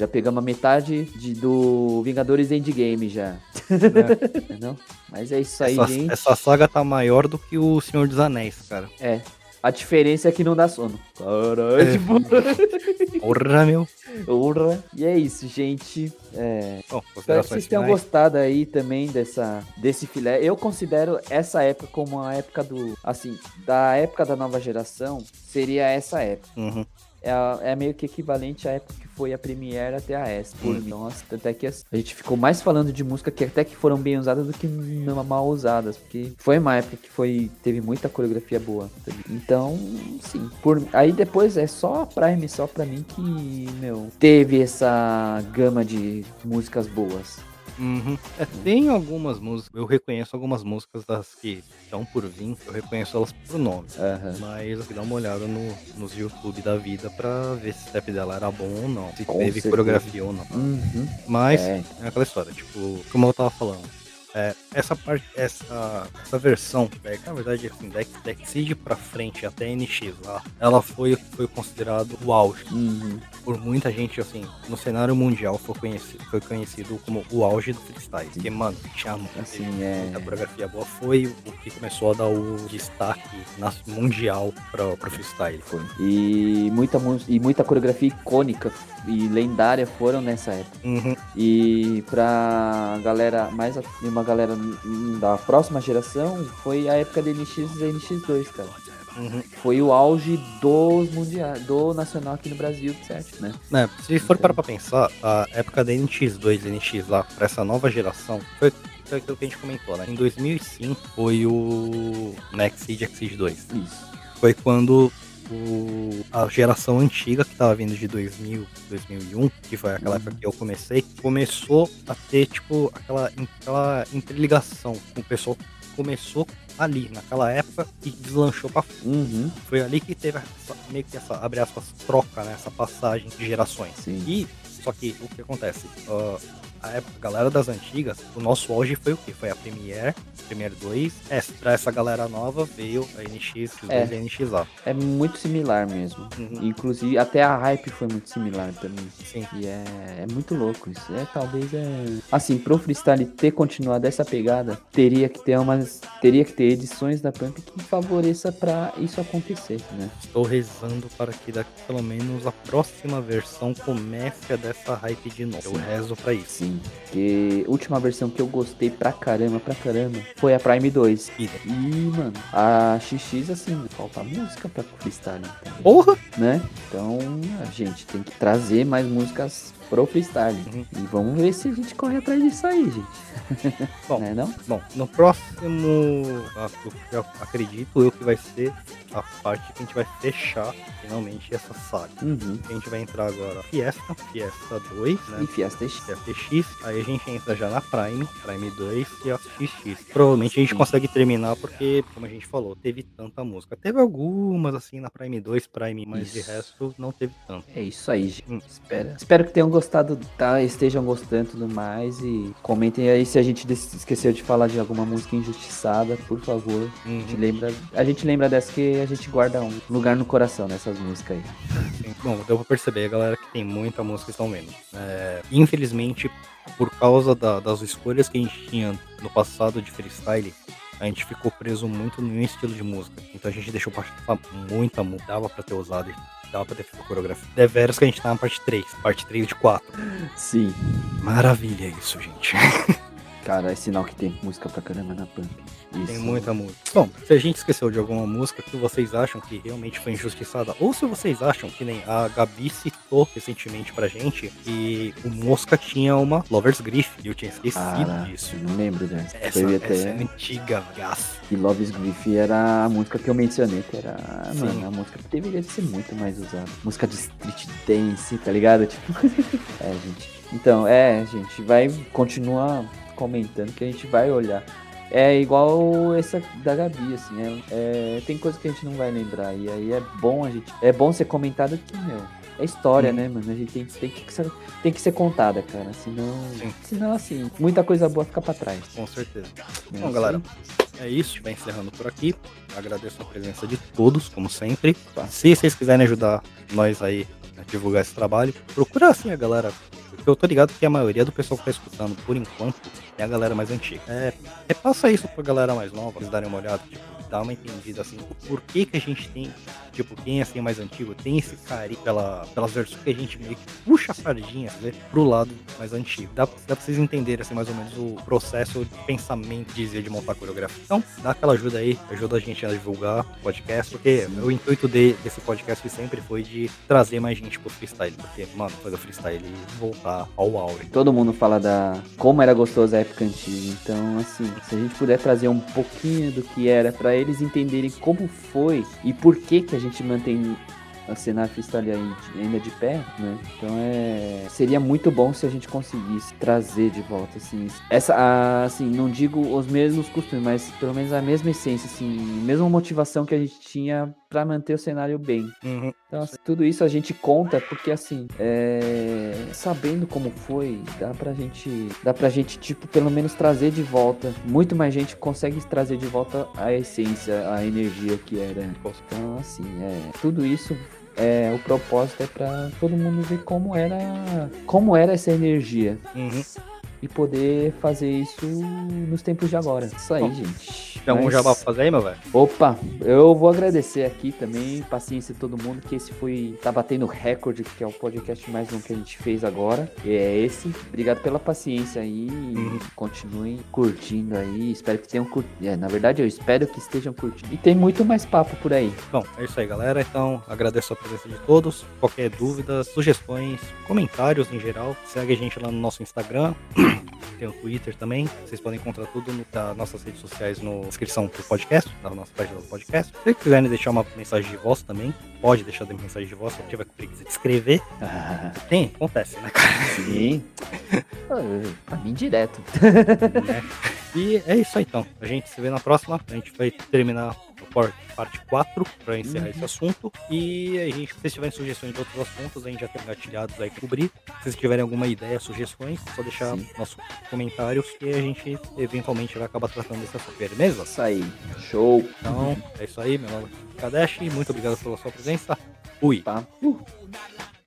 [SPEAKER 4] Já pegamos a metade de, do Vingadores Endgame já. Não? Mas é isso aí,
[SPEAKER 3] Essa,
[SPEAKER 4] gente.
[SPEAKER 3] essa saga tá maior do que o Senhor dos Anéis, cara.
[SPEAKER 4] É. A diferença é que não dá sono. Caralho,
[SPEAKER 3] É.
[SPEAKER 4] tipo.
[SPEAKER 3] Porra, meu.
[SPEAKER 4] Porra. E é isso, gente. É,
[SPEAKER 3] Bom,
[SPEAKER 4] Espero que vocês tenham
[SPEAKER 3] finais.
[SPEAKER 4] gostado aí também dessa, desse filé. Eu considero essa época como a época do. Assim, da época da nova geração, seria essa época.
[SPEAKER 3] Uhum.
[SPEAKER 4] É, é meio que equivalente à época que foi a Premiere até a S. Mim. Nossa, até que a gente ficou mais falando de música que até que foram bem usadas do que mal usadas. Porque foi uma época que foi, teve muita coreografia boa. Então, sim. Por, aí depois é só a Prime, só pra mim que, meu, teve essa gama de músicas boas.
[SPEAKER 3] Uhum. É, tem algumas músicas, eu reconheço algumas músicas das que estão por vir, eu reconheço elas por nome.
[SPEAKER 4] Aham.
[SPEAKER 3] Mas eu fui dar uma olhada no, nos YouTube da vida pra ver se o step dela era bom ou não. Se
[SPEAKER 4] Com
[SPEAKER 3] teve
[SPEAKER 4] certeza.
[SPEAKER 3] coreografia ou não.
[SPEAKER 4] Uhum.
[SPEAKER 3] Mas
[SPEAKER 4] É.
[SPEAKER 3] é aquela história, tipo, como eu tava falando. É, essa parte, essa, essa versão, é, que na verdade, assim, Dex, Dexid pra frente até NX lá, ela foi, foi considerado o auge.
[SPEAKER 4] Uhum.
[SPEAKER 3] Por muita gente, assim, no cenário mundial foi conhecido, foi conhecido como o auge do freestyle. Porque, mano, tinha
[SPEAKER 4] Assim, é.
[SPEAKER 3] muita coreografia boa, foi o que começou a dar o destaque na, mundial pra, pro freestyle.
[SPEAKER 4] Foi. E muita, e muita coreografia icônica e lendária foram nessa época.
[SPEAKER 3] Uhum.
[SPEAKER 4] E pra galera, mais uma galera da próxima geração, foi a época de NX e NX2, cara.
[SPEAKER 3] Uhum.
[SPEAKER 4] foi o auge dos mundiais, do nacional aqui no Brasil, certo, né?
[SPEAKER 3] Né, se for parar pra pensar, a época da NX2 e NX lá, pra essa nova geração, foi, aquilo que a gente comentou, né? Em 2005 foi o Nexid X2.
[SPEAKER 4] Isso.
[SPEAKER 3] Foi quando o- a geração antiga, que tava vindo de 2000, 2001, que foi aquela
[SPEAKER 4] Uhum.
[SPEAKER 3] época que eu comecei, começou a ter, tipo, aquela, aquela interligação com o pessoal que começou ali, naquela época, e deslanchou pra
[SPEAKER 4] Uhum,
[SPEAKER 3] foi ali que teve essa, meio que essa, abre aspas, troca, né? Essa passagem de gerações.
[SPEAKER 4] sim.
[SPEAKER 3] E, só que o que acontece? Ah, a época, a galera das antigas, o nosso auge foi o quê? Foi a Premiere, Premiere 2. É, pra essa galera nova veio a NX,
[SPEAKER 4] É.
[SPEAKER 3] e a NXA.
[SPEAKER 4] É muito similar mesmo.
[SPEAKER 3] Uhum.
[SPEAKER 4] Inclusive, até a hype foi muito similar também.
[SPEAKER 3] Sim.
[SPEAKER 4] E é, é muito louco isso. É, talvez é. Assim, pro freestyle ter continuado essa pegada, teria que ter umas. Teria que ter edições da Pump que favoreça pra isso acontecer, né?
[SPEAKER 3] Estou rezando para que daqui pelo menos a próxima versão comece a dessa hype de novo. Eu rezo pra isso.
[SPEAKER 4] Sim. Porque a última versão que eu gostei pra caramba, pra caramba, foi a Prime 2.
[SPEAKER 3] E,
[SPEAKER 4] E, mano, a XX, assim, falta música pra freestyle. Então,
[SPEAKER 3] porra!
[SPEAKER 4] né? Então, a gente tem que trazer mais músicas pro freestyle.
[SPEAKER 3] Uhum.
[SPEAKER 4] E vamos ver se a gente corre atrás disso aí, gente.
[SPEAKER 3] Bom.
[SPEAKER 4] Né, não?
[SPEAKER 3] Bom, no próximo, eu- acredito eu que vai ser a parte que a gente vai fechar finalmente essa saga.
[SPEAKER 4] Uhum.
[SPEAKER 3] A gente vai entrar agora Fiesta, Fiesta 2,
[SPEAKER 4] E
[SPEAKER 3] né?
[SPEAKER 4] Fiesta X.
[SPEAKER 3] Fiesta X, aí a gente entra já na Prime, Prime 2 e a XX. Provavelmente a gente
[SPEAKER 4] Sim.
[SPEAKER 3] consegue terminar porque, como a gente falou, teve tanta música. Teve algumas assim na Prime 2, Prime, mas de
[SPEAKER 4] Isso.
[SPEAKER 3] resto não teve tanto.
[SPEAKER 4] É isso aí, gente.
[SPEAKER 3] Hum.
[SPEAKER 4] Espera. Espero que tenham gostado, tá? Estejam gostando e tudo mais. E comentem aí se a gente esqueceu de falar de alguma música injustiçada, por favor. A gente
[SPEAKER 3] Uhum.
[SPEAKER 4] lembra, a gente lembra dessa que a gente guarda um lugar no coração nessas músicas aí.
[SPEAKER 3] Sim. Bom, deu pra perceber, galera, que tem muita música que estão vendo. É, infelizmente, por causa da- das escolhas que a gente tinha no passado de freestyle, a gente ficou preso muito no estilo de música. Então a gente deixou passar muita música. Dava pra ter usado, dava pra ter feito coreografia. Deveras que a gente tá na parte 3, parte 3 de 4.
[SPEAKER 4] Sim.
[SPEAKER 3] Maravilha isso, gente.
[SPEAKER 4] Cara, é sinal que tem música pra caramba na Pump. Isso.
[SPEAKER 3] Tem muita música. Bom, se a gente esqueceu de alguma música que vocês acham que realmente foi injustiçada, ou se vocês acham que nem a Gabi citou recentemente pra gente que o Mosca tinha uma Lover's Grief, e eu tinha esquecido
[SPEAKER 4] Cara,
[SPEAKER 3] disso.
[SPEAKER 4] eu não lembro dessa.
[SPEAKER 3] Essa,
[SPEAKER 4] Foi
[SPEAKER 3] essa
[SPEAKER 4] até...
[SPEAKER 3] é antiga, gás.
[SPEAKER 4] E Love's Grief era a música que eu mencionei, que era,
[SPEAKER 3] Sim.
[SPEAKER 4] mano, a música que deveria ser muito mais usada. Música de street dance, tá ligado? Tipo, é, gente. Então, é, gente, vai continuar comentando que a gente vai olhar. É igual essa da Gabi, assim, é, é- tem coisa que a gente não vai lembrar, e aí é bom a gente, é bom ser comentado que, meu, é história,
[SPEAKER 3] Uhum.
[SPEAKER 4] né, mano? A gente tem, tem, que ser, tem que ser contada, cara, senão,
[SPEAKER 3] Sim.
[SPEAKER 4] senão assim, muita coisa boa fica pra trás.
[SPEAKER 3] Com certeza.
[SPEAKER 4] né?
[SPEAKER 3] Bom, galera, é isso. Vai encerrando por aqui. Agradeço a presença de todos, como sempre. Se vocês quiserem ajudar nós aí a divulgar esse trabalho, procura assim a galera. Eu tô ligado que a maioria do pessoal que tá escutando, por enquanto, é a galera mais antiga. É, repassa isso pra galera mais nova, eles darem uma olhada, tipo, dá uma entendida assim, o porquê que a gente tem, tipo, quem é assim mais antigo, tem esse carinho pela, pelas versões que a gente meio que puxa a sardinha, né, pro lado mais antigo. Dá, dá pra vocês entenderem assim mais ou menos o processo de pensamento de, de montar coreografia. Então, dá aquela ajuda aí, ajuda a gente a divulgar o podcast, porque o intuito de- desse podcast sempre foi de trazer mais gente pro freestyle, porque, mano, fazer o freestyle e voltar ao auge.
[SPEAKER 4] Todo mundo fala da como era gostosa a época antiga. Então, assim, se a gente puder trazer um pouquinho do que era pra eles entenderem como foi e por que que a gente mantém a cena freestyle aí ainda de pé, né? Então é seria muito bom se a gente conseguisse trazer de volta assim, essa a- assim, não digo os mesmos costumes, mas pelo menos a mesma essência assim, mesma motivação que a gente tinha pra manter o cenário bem.
[SPEAKER 3] Uhum.
[SPEAKER 4] Então, assim, tudo isso a gente conta porque, assim, é, sabendo como foi, dá pra gente, dá pra gente, tipo, pelo menos trazer de volta. Muito mais gente consegue trazer de volta a essência, a energia que era. Então, assim, é, tudo isso. É, o propósito é pra todo mundo ver como era como era essa energia
[SPEAKER 3] Uhum.
[SPEAKER 4] E poder fazer isso nos tempos de agora. Isso aí,
[SPEAKER 3] Bom.
[SPEAKER 4] gente.
[SPEAKER 3] Tem algum
[SPEAKER 4] Mas-
[SPEAKER 3] jabá pra fazer aí, meu velho?
[SPEAKER 4] Opa, eu vou agradecer aqui também, paciência de todo mundo, que esse foi, tá batendo recorde, que é o podcast mais longo que a gente fez agora, e é esse. Obrigado pela paciência aí,
[SPEAKER 3] Uhum.
[SPEAKER 4] continuem curtindo aí, espero que tenham curtido, é, na verdade eu espero que estejam curtindo. E tem muito mais papo por aí.
[SPEAKER 3] Bom, é isso aí, galera. Então, agradeço a presença de todos. Qualquer dúvida, sugestões, comentários em geral, segue a gente lá no nosso Instagram. Tem o Twitter também. Vocês podem encontrar tudo no, das nossas redes sociais na descrição do podcast, da nossa página do podcast. Se quiserem deixar uma mensagem de voz também, pode deixar de mensagem de voz se tiver com preguiça de escrever. Tem, acontece, né, cara?
[SPEAKER 4] Sim. Ah, pra mim direto.
[SPEAKER 3] né? E é isso aí então. A gente se vê na próxima. A gente vai terminar parte 4 para encerrar esse assunto. E a gente, se vocês tiverem sugestões de outros assuntos, a gente já tem gatilhados aí cobrir. Se vocês tiverem alguma ideia, sugestões, é só deixar
[SPEAKER 4] Sim.
[SPEAKER 3] nossos comentários que a gente eventualmente vai acabar tratando desse assunto. Beleza?
[SPEAKER 4] Isso aí. Show.
[SPEAKER 3] Então, é isso aí, meu nome é Kadesh. Muito obrigado pela sua presença. Fui.
[SPEAKER 4] Tá? Uh.